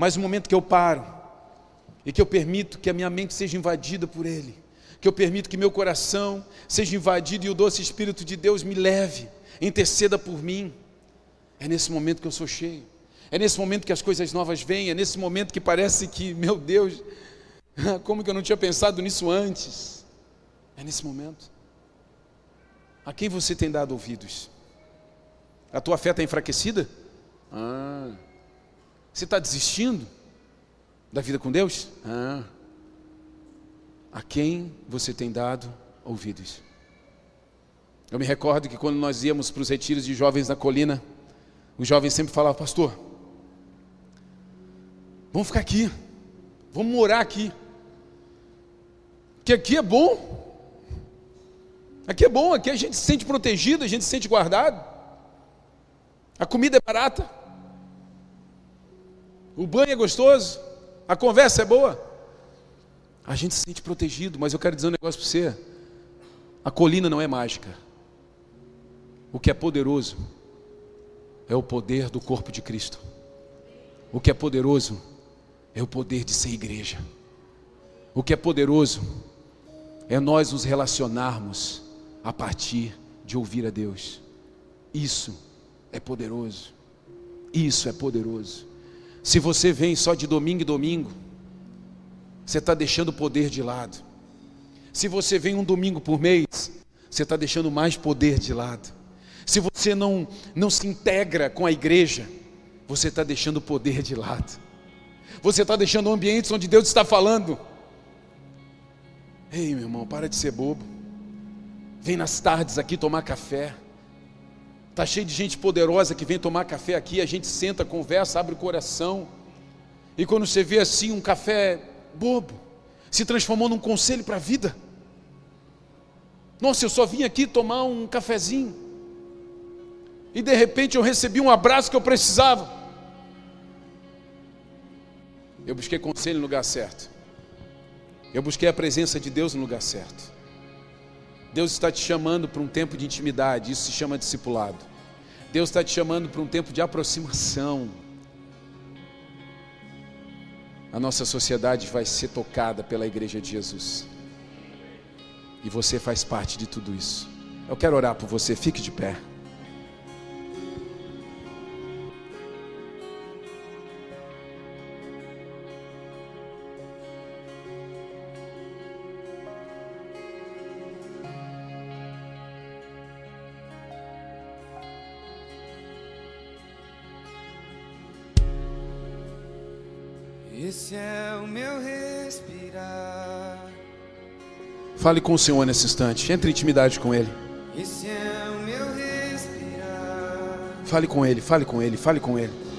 Mas o momento que eu paro e que eu permito que a minha mente seja invadida por Ele, que eu permito que meu coração seja invadido e o doce Espírito de Deus me leve, interceda por mim, é nesse momento que eu sou cheio, é nesse momento que as coisas novas vêm, é nesse momento que parece que, meu Deus, como que eu não tinha pensado nisso antes? É nesse momento. A quem você tem dado ouvidos? A tua fé está enfraquecida? Ah. Você está desistindo da vida com Deus? Ah. A quem você tem dado ouvidos? Eu me recordo que quando nós íamos para os retiros de jovens na colina, os jovens sempre falavam, pastor, vamos ficar aqui, vamos morar aqui, que aqui é bom, aqui é bom, aqui a gente se sente protegido, a gente se sente guardado, a comida é barata, o banho é gostoso, a conversa é boa. A gente se sente protegido, mas eu quero dizer um negócio para você: a colina não é mágica. O que é poderoso é o poder do corpo de Cristo. O que é poderoso é o poder de ser igreja. O que é poderoso é nós nos relacionarmos a partir de ouvir a Deus. Isso é poderoso. Isso é poderoso. Se você vem só de domingo em domingo, você está deixando o poder de lado. Se você vem um domingo por mês, você está deixando mais poder de lado. Se você não, não se integra com a igreja, você está deixando o poder de lado. Você está deixando ambientes onde Deus está falando. Ei, meu irmão, para de ser bobo. Vem nas tardes aqui tomar café. Está cheio de gente poderosa que vem tomar café aqui, a gente senta, conversa, abre o coração. E quando você vê assim um café bobo, se transformou num conselho para a vida. Nossa, eu só vim aqui tomar um cafezinho. E de repente eu recebi um abraço que eu precisava. Eu busquei conselho no lugar certo. Eu busquei a presença de Deus no lugar certo. Deus está te chamando para um tempo de intimidade, isso se chama discipulado. Deus está te chamando para um tempo de aproximação. A nossa sociedade vai ser tocada pela Igreja de Jesus. E você faz parte de tudo isso. Eu quero orar por você, fique de pé. Meu respirar. Fale com o Senhor nesse instante. Entre em intimidade com Ele. Esse é o meu respirar. Fale com Ele, fale com Ele, fale com Ele.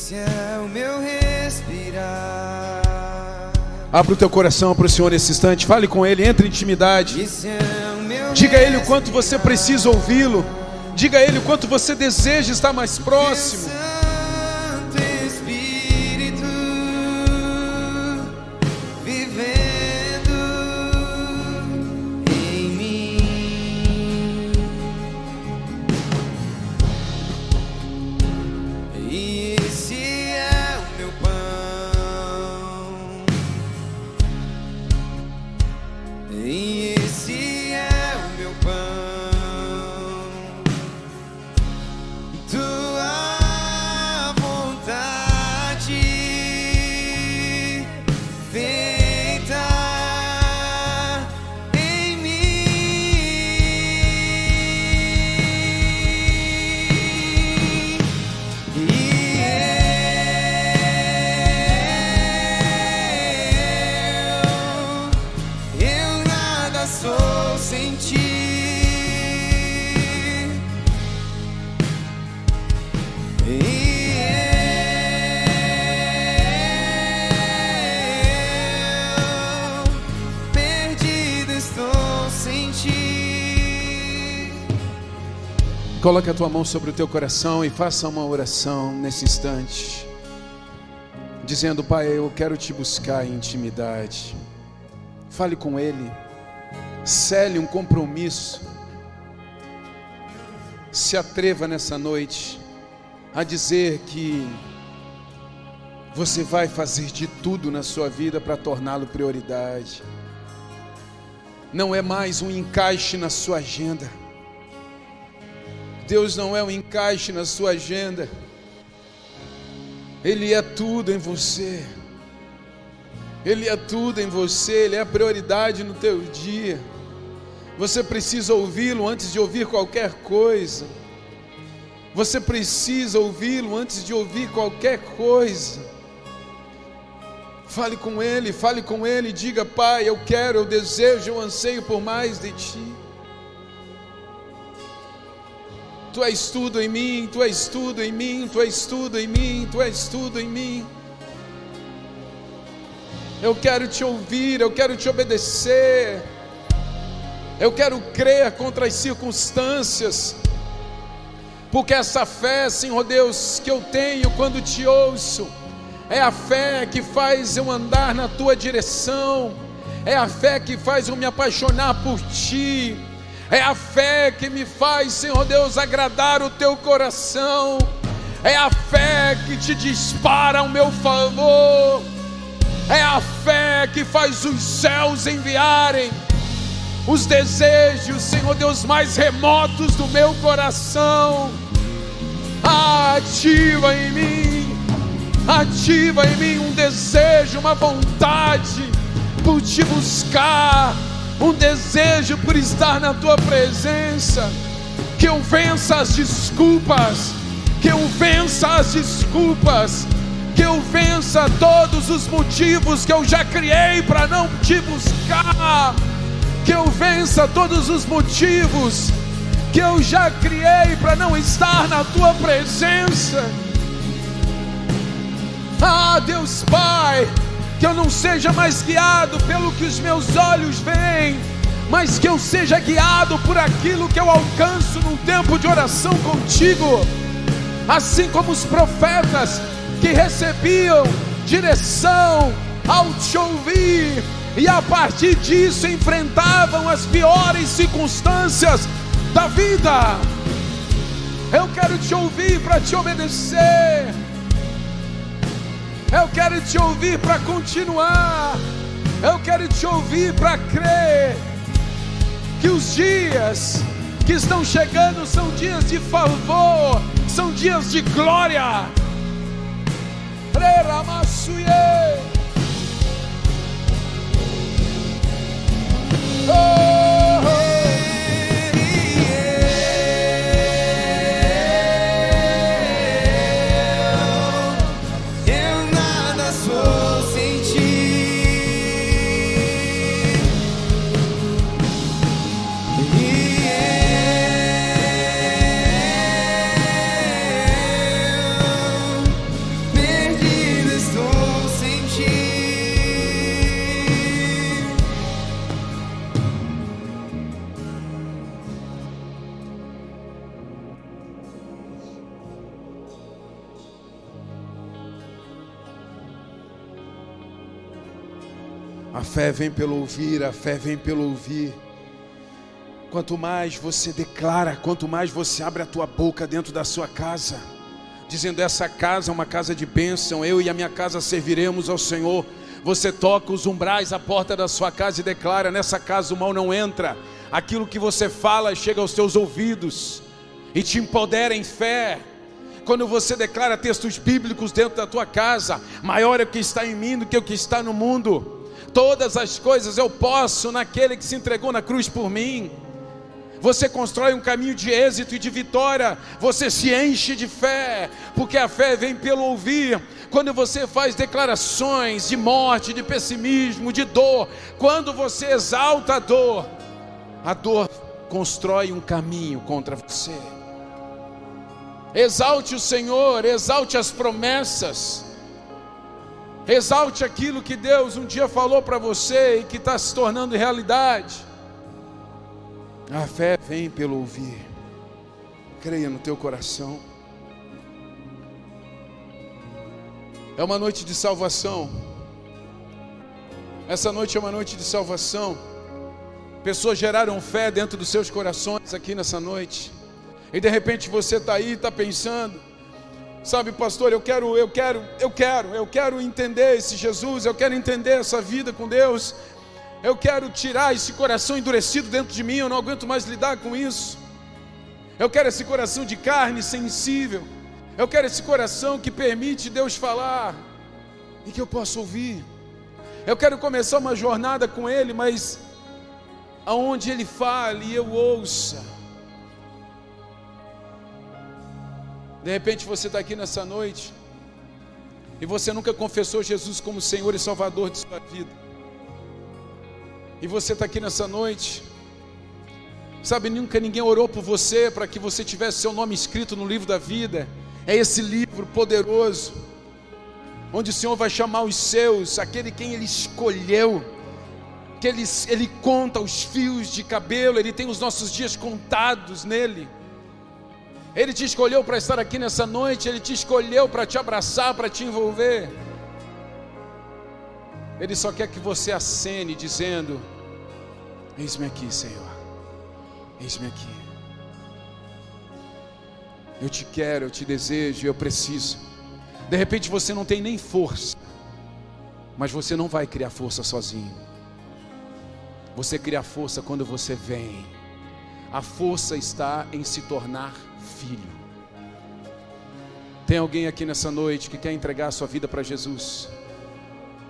Esse é o meu respirar. Abra o teu coração para o Senhor nesse instante. Fale com Ele, entre em intimidade. É Diga a Ele o quanto você precisa ouvi-lo. Diga a Ele o quanto você deseja estar mais próximo. Coloque a tua mão sobre o teu coração e faça uma oração nesse instante. Dizendo, Pai, eu quero te buscar em intimidade. Fale com Ele. Cele um compromisso. Se atreva nessa noite a dizer que você vai fazer de tudo na sua vida para torná-lo prioridade. Não é mais um encaixe na sua agenda. Deus não é um encaixe na sua agenda. Ele é tudo em você. Ele é tudo em você, ele é a prioridade no teu dia. Você precisa ouvi-lo antes de ouvir qualquer coisa. Você precisa ouvi-lo antes de ouvir qualquer coisa. Fale com ele, fale com ele, diga: Pai, eu quero, eu desejo, eu anseio por mais de ti. Tu és tudo em mim, tu és tudo em mim, tu és tudo em mim, tu és tudo em mim. Eu quero te ouvir, eu quero te obedecer. Eu quero crer contra as circunstâncias. Porque essa fé, Senhor Deus, que eu tenho quando te ouço, é a fé que faz eu andar na tua direção, é a fé que faz eu me apaixonar por ti, é a fé que me faz, Senhor Deus, agradar o teu coração, é a fé que te dispara ao meu favor, é a fé que faz os céus enviarem os desejos, Senhor Deus, mais remotos do meu coração. Ativa em mim, ativa em mim um desejo, uma vontade por te buscar, um desejo por estar na tua presença. Que eu vença as desculpas, que eu vença as desculpas, que eu vença todos os motivos que eu já criei para não te buscar que eu vença todos os motivos que eu já criei para não estar na tua presença. Ah, Deus Pai, que eu não seja mais guiado pelo que os meus olhos veem, mas que eu seja guiado por aquilo que eu alcanço num tempo de oração contigo. Assim como os profetas que recebiam direção ao te ouvir, e a partir disso enfrentavam as piores circunstâncias da vida. Eu quero te ouvir para te obedecer. Eu quero te ouvir para continuar. Eu quero te ouvir para crer que os dias que estão chegando são dias de favor, são dias de glória. Oh! Fé vem pelo ouvir, a fé vem pelo ouvir. Quanto mais você declara, quanto mais você abre a tua boca dentro da sua casa, dizendo: Essa casa é uma casa de bênção, eu e a minha casa serviremos ao Senhor. Você toca os umbrais, a porta da sua casa e declara: Nessa casa o mal não entra. Aquilo que você fala chega aos teus ouvidos e te empodera em fé. Quando você declara textos bíblicos dentro da tua casa, maior é o que está em mim do que o que está no mundo. Todas as coisas eu posso naquele que se entregou na cruz por mim. Você constrói um caminho de êxito e de vitória. Você se enche de fé, porque a fé vem pelo ouvir. Quando você faz declarações de morte, de pessimismo, de dor, quando você exalta a dor, a dor constrói um caminho contra você. Exalte o Senhor, exalte as promessas. Exalte aquilo que Deus um dia falou para você e que está se tornando realidade. A fé vem pelo ouvir. Creia no teu coração. É uma noite de salvação. Essa noite é uma noite de salvação. Pessoas geraram fé dentro dos seus corações aqui nessa noite. E de repente você está aí está pensando: Sabe, pastor, eu quero, eu quero, eu quero, eu quero entender esse Jesus, eu quero entender essa vida com Deus. Eu quero tirar esse coração endurecido dentro de mim, eu não aguento mais lidar com isso. Eu quero esse coração de carne sensível. Eu quero esse coração que permite Deus falar e que eu possa ouvir. Eu quero começar uma jornada com Ele, mas aonde Ele fale eu ouça. De repente você está aqui nessa noite e você nunca confessou Jesus como Senhor e Salvador de sua vida. E você está aqui nessa noite, sabe, nunca ninguém orou por você para que você tivesse seu nome escrito no livro da vida. É esse livro poderoso, onde o Senhor vai chamar os seus, aquele quem Ele escolheu, que Ele, ele conta os fios de cabelo, Ele tem os nossos dias contados nele. Ele te escolheu para estar aqui nessa noite, Ele te escolheu para te abraçar, para te envolver. Ele só quer que você acene dizendo: Eis-me aqui, Senhor, eis-me aqui. Eu te quero, eu te desejo, eu preciso. De repente você não tem nem força, mas você não vai criar força sozinho. Você cria força quando você vem. A força está em se tornar filho. Tem alguém aqui nessa noite que quer entregar a sua vida para Jesus?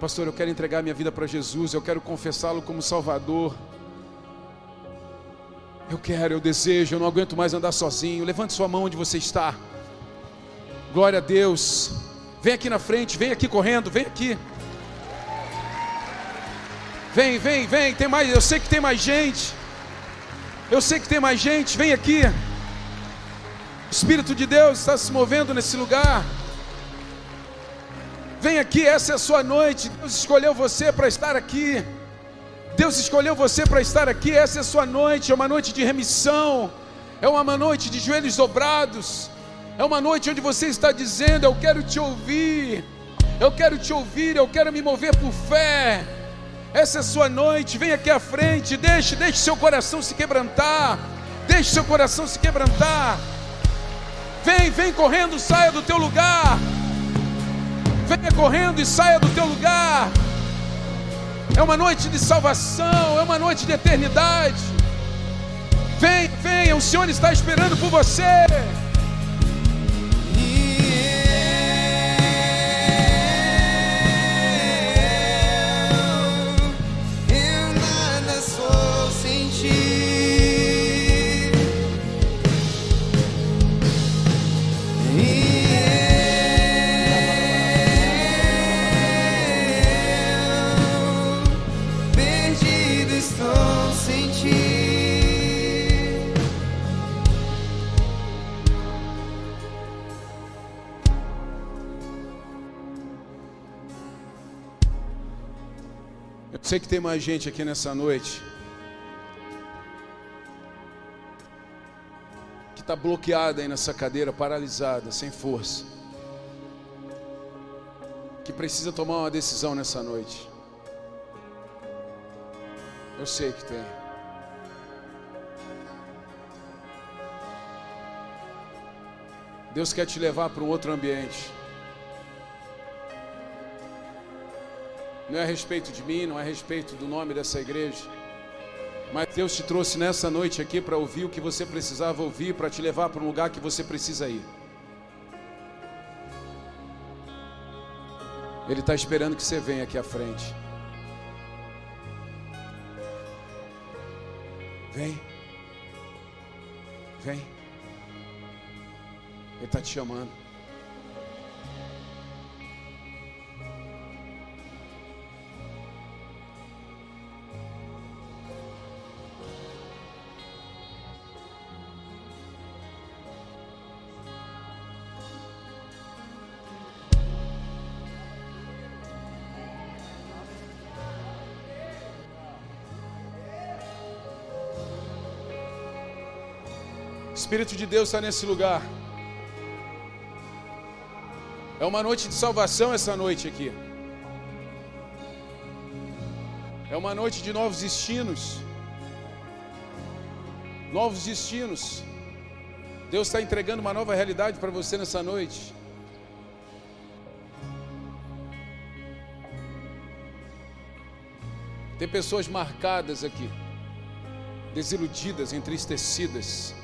Pastor, eu quero entregar minha vida para Jesus, eu quero confessá-lo como Salvador. Eu quero, eu desejo, eu não aguento mais andar sozinho. Levante sua mão onde você está. Glória a Deus. Vem aqui na frente, vem aqui correndo, vem aqui. Vem, vem, vem, tem mais, eu sei que tem mais gente. Eu sei que tem mais gente, vem aqui. O Espírito de Deus está se movendo nesse lugar. Vem aqui, essa é a sua noite. Deus escolheu você para estar aqui. Deus escolheu você para estar aqui. Essa é a sua noite. É uma noite de remissão. É uma noite de joelhos dobrados. É uma noite onde você está dizendo: Eu quero te ouvir. Eu quero te ouvir. Eu quero me mover por fé. Essa é a sua noite. Vem aqui à frente. Deixe, deixe seu coração se quebrantar. Deixe seu coração se quebrantar. Vem, vem correndo, saia do teu lugar. Venha correndo e saia do teu lugar. É uma noite de salvação, é uma noite de eternidade. Vem, venha, o Senhor está esperando por você. Sei que tem mais gente aqui nessa noite que está bloqueada aí nessa cadeira, paralisada, sem força, que precisa tomar uma decisão nessa noite. Eu sei que tem. Deus quer te levar para um outro ambiente. Não é a respeito de mim, não é a respeito do nome dessa igreja. Mas Deus te trouxe nessa noite aqui para ouvir o que você precisava ouvir, para te levar para um lugar que você precisa ir. Ele está esperando que você venha aqui à frente. Vem. Vem. Ele está te chamando. Espírito de Deus está nesse lugar. É uma noite de salvação essa noite aqui. É uma noite de novos destinos. Novos destinos. Deus está entregando uma nova realidade para você nessa noite. Tem pessoas marcadas aqui, desiludidas, entristecidas,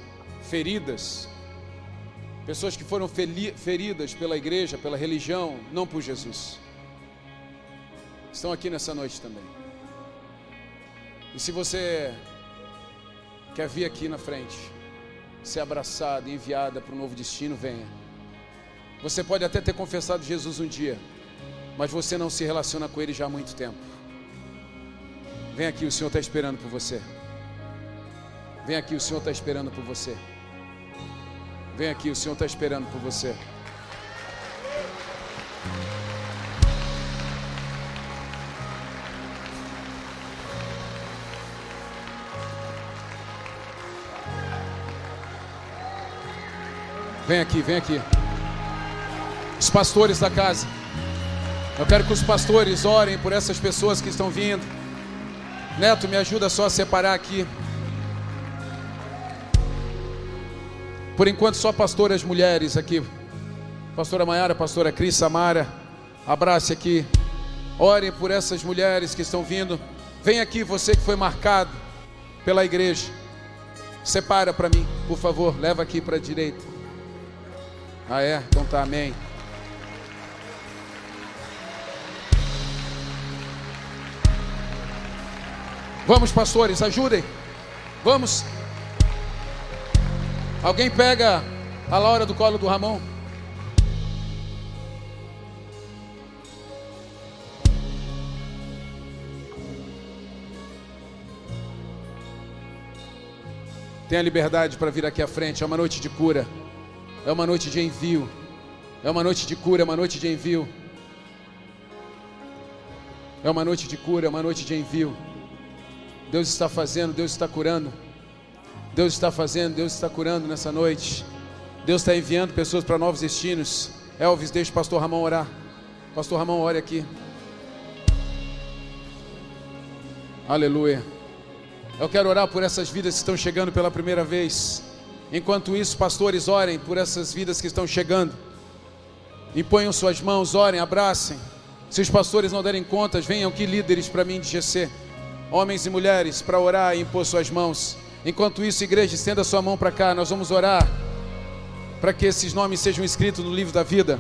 feridas, pessoas que foram feridas pela igreja, pela religião, não por Jesus. Estão aqui nessa noite também. E se você quer vir aqui na frente, ser abraçada, enviada para um novo destino, venha. Você pode até ter confessado Jesus um dia, mas você não se relaciona com Ele já há muito tempo. Vem aqui, o Senhor está esperando por você. Vem aqui, o Senhor está esperando por você. Vem aqui, o Senhor está esperando por você. Vem aqui, vem aqui. Os pastores da casa. Eu quero que os pastores orem por essas pessoas que estão vindo. Neto, me ajuda só a separar aqui. Por enquanto, só pastoras mulheres aqui. Pastora Maiara, pastora Cris, Samara. Abrace aqui. Orem por essas mulheres que estão vindo. Vem aqui, você que foi marcado pela igreja. Separa para mim, por favor. Leva aqui para a direita. Ah, é? Então tá, amém. Vamos, pastores, ajudem. Vamos. Alguém pega a Laura do colo do Ramon. Tenha liberdade para vir aqui à frente. É uma noite de cura. É uma noite de envio. É uma noite de cura, é uma noite de envio. É uma noite de cura, é uma noite de envio. Deus está fazendo, Deus está curando. Deus está fazendo, Deus está curando nessa noite. Deus está enviando pessoas para novos destinos. Elvis, deixa o pastor Ramon orar. Pastor Ramon, ore aqui. Aleluia. Eu quero orar por essas vidas que estão chegando pela primeira vez. Enquanto isso, pastores, orem por essas vidas que estão chegando. Imponham suas mãos, orem, abracem. Se os pastores não derem contas, venham aqui líderes para mim de GC. Homens e mulheres, para orar e impor suas mãos. Enquanto isso, igreja, estenda sua mão para cá. Nós vamos orar para que esses nomes sejam escritos no livro da vida.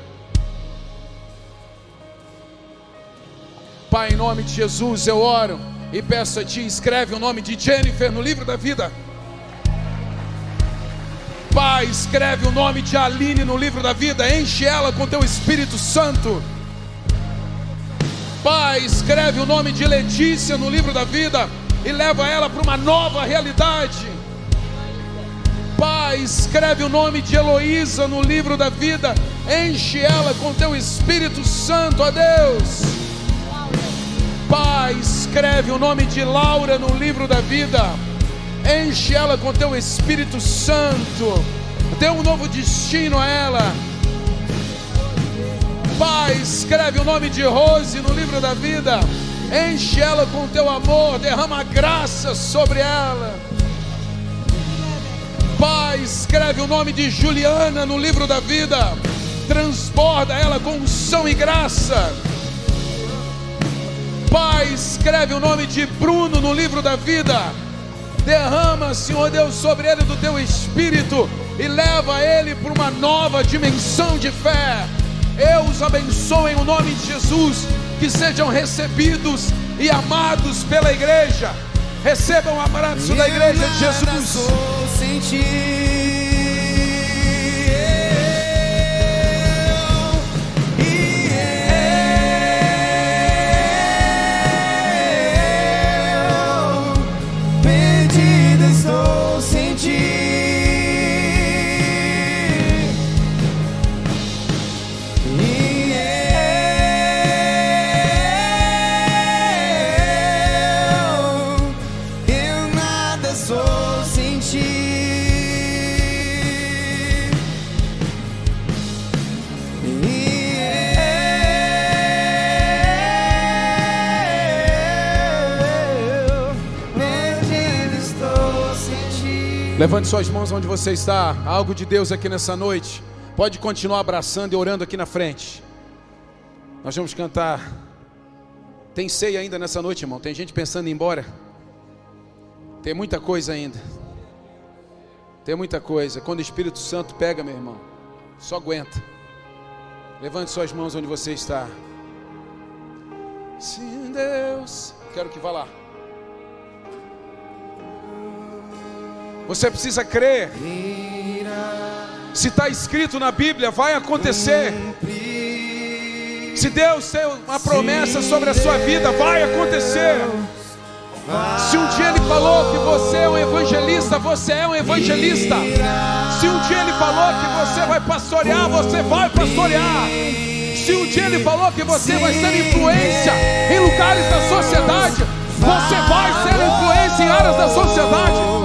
Pai, em nome de Jesus, eu oro e peço a Ti, escreve o nome de Jennifer no livro da vida. Pai, escreve o nome de Aline no livro da vida, enche ela com Teu Espírito Santo. Pai, escreve o nome de Letícia no livro da vida e leva ela para uma nova realidade. Pai, escreve o nome de Heloísa no livro da vida, enche ela com Teu Espírito Santo, ó Deus. Pai, escreve o nome de Laura no livro da vida. Enche ela com teu Espírito Santo. Dê um novo destino a ela. Pai, escreve o nome de Rose no livro da vida. Enche ela com teu amor. Derrama graça sobre ela. Pai, escreve o nome de Juliana no livro da vida. Transborda ela com unção e graça. Pai, escreve o nome de Bruno no livro da vida. Derrama, Senhor Deus, sobre ele do teu espírito e leva ele para uma nova dimensão de fé. Eu os abençoo em o nome de Jesus, que sejam recebidos e amados pela igreja. Recebam o abraço da igreja de Jesus. Perdido estou. Levante suas mãos onde você está. Algo de Deus aqui nessa noite. Pode continuar abraçando e orando aqui na frente. Nós vamos cantar. Tem ceia ainda nessa noite, irmão. Tem gente pensando em ir embora. Tem muita coisa ainda. Tem muita coisa. Quando o Espírito Santo pega, meu irmão, só aguenta. Levante suas mãos onde você está. Sim, Deus. Quero que vá lá. Você precisa crer. Se está escrito na Bíblia, vai acontecer. Se Deus tem uma promessa sobre a sua vida, vai acontecer. Se um dia Ele falou que você é um evangelista, você é um evangelista. Se um dia Ele falou que você vai pastorear, você vai pastorear. Se um dia Ele falou que você vai ser influência em lugares da sociedade, você vai ser influência em áreas da sociedade.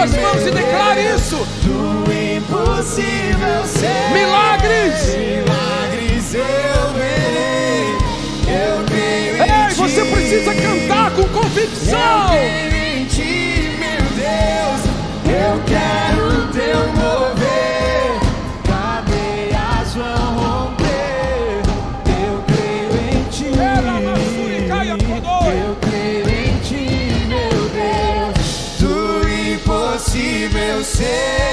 Suas mãos e declare isso. Do impossível ser Milagres. milagres eu verei. Eu creio em Ei, você precisa cantar com convicção. Eu creio em ti, meu Deus. Eu quero teu mover. Impossível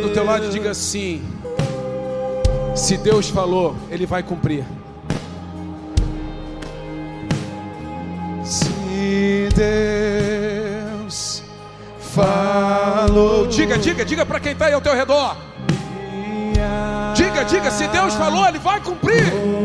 do teu lado e diga assim: se Deus falou, Ele vai cumprir. Se Deus falou, diga, diga, diga para quem está aí ao teu redor. Diga, diga, se Deus falou, Ele vai cumprir. cumprir.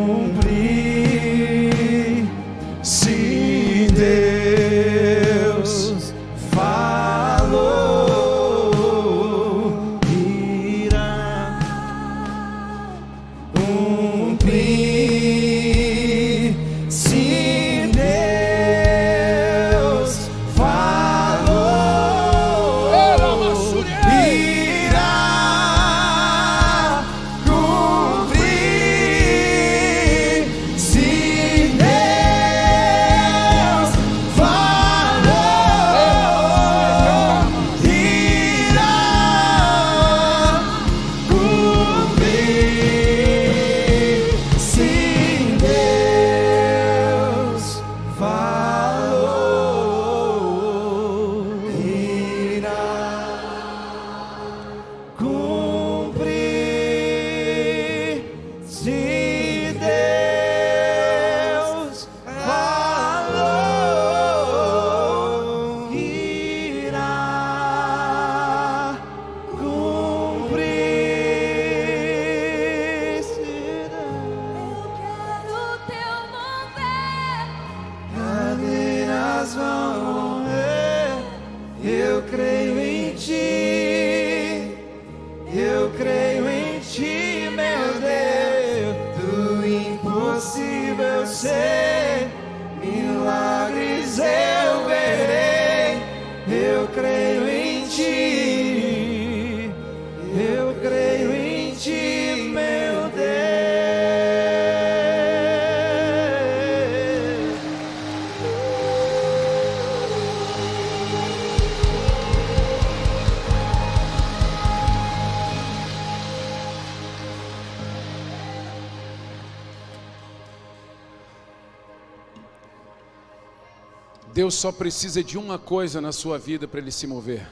Deus só precisa de uma coisa na sua vida para Ele se mover: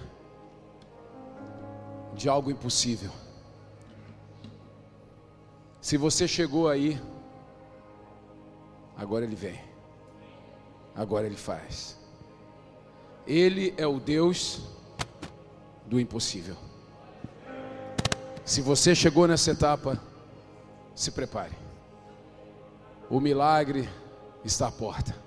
de algo impossível. Se você chegou aí, agora Ele vem, agora Ele faz. Ele é o Deus do impossível. Se você chegou nessa etapa, se prepare. O milagre está à porta.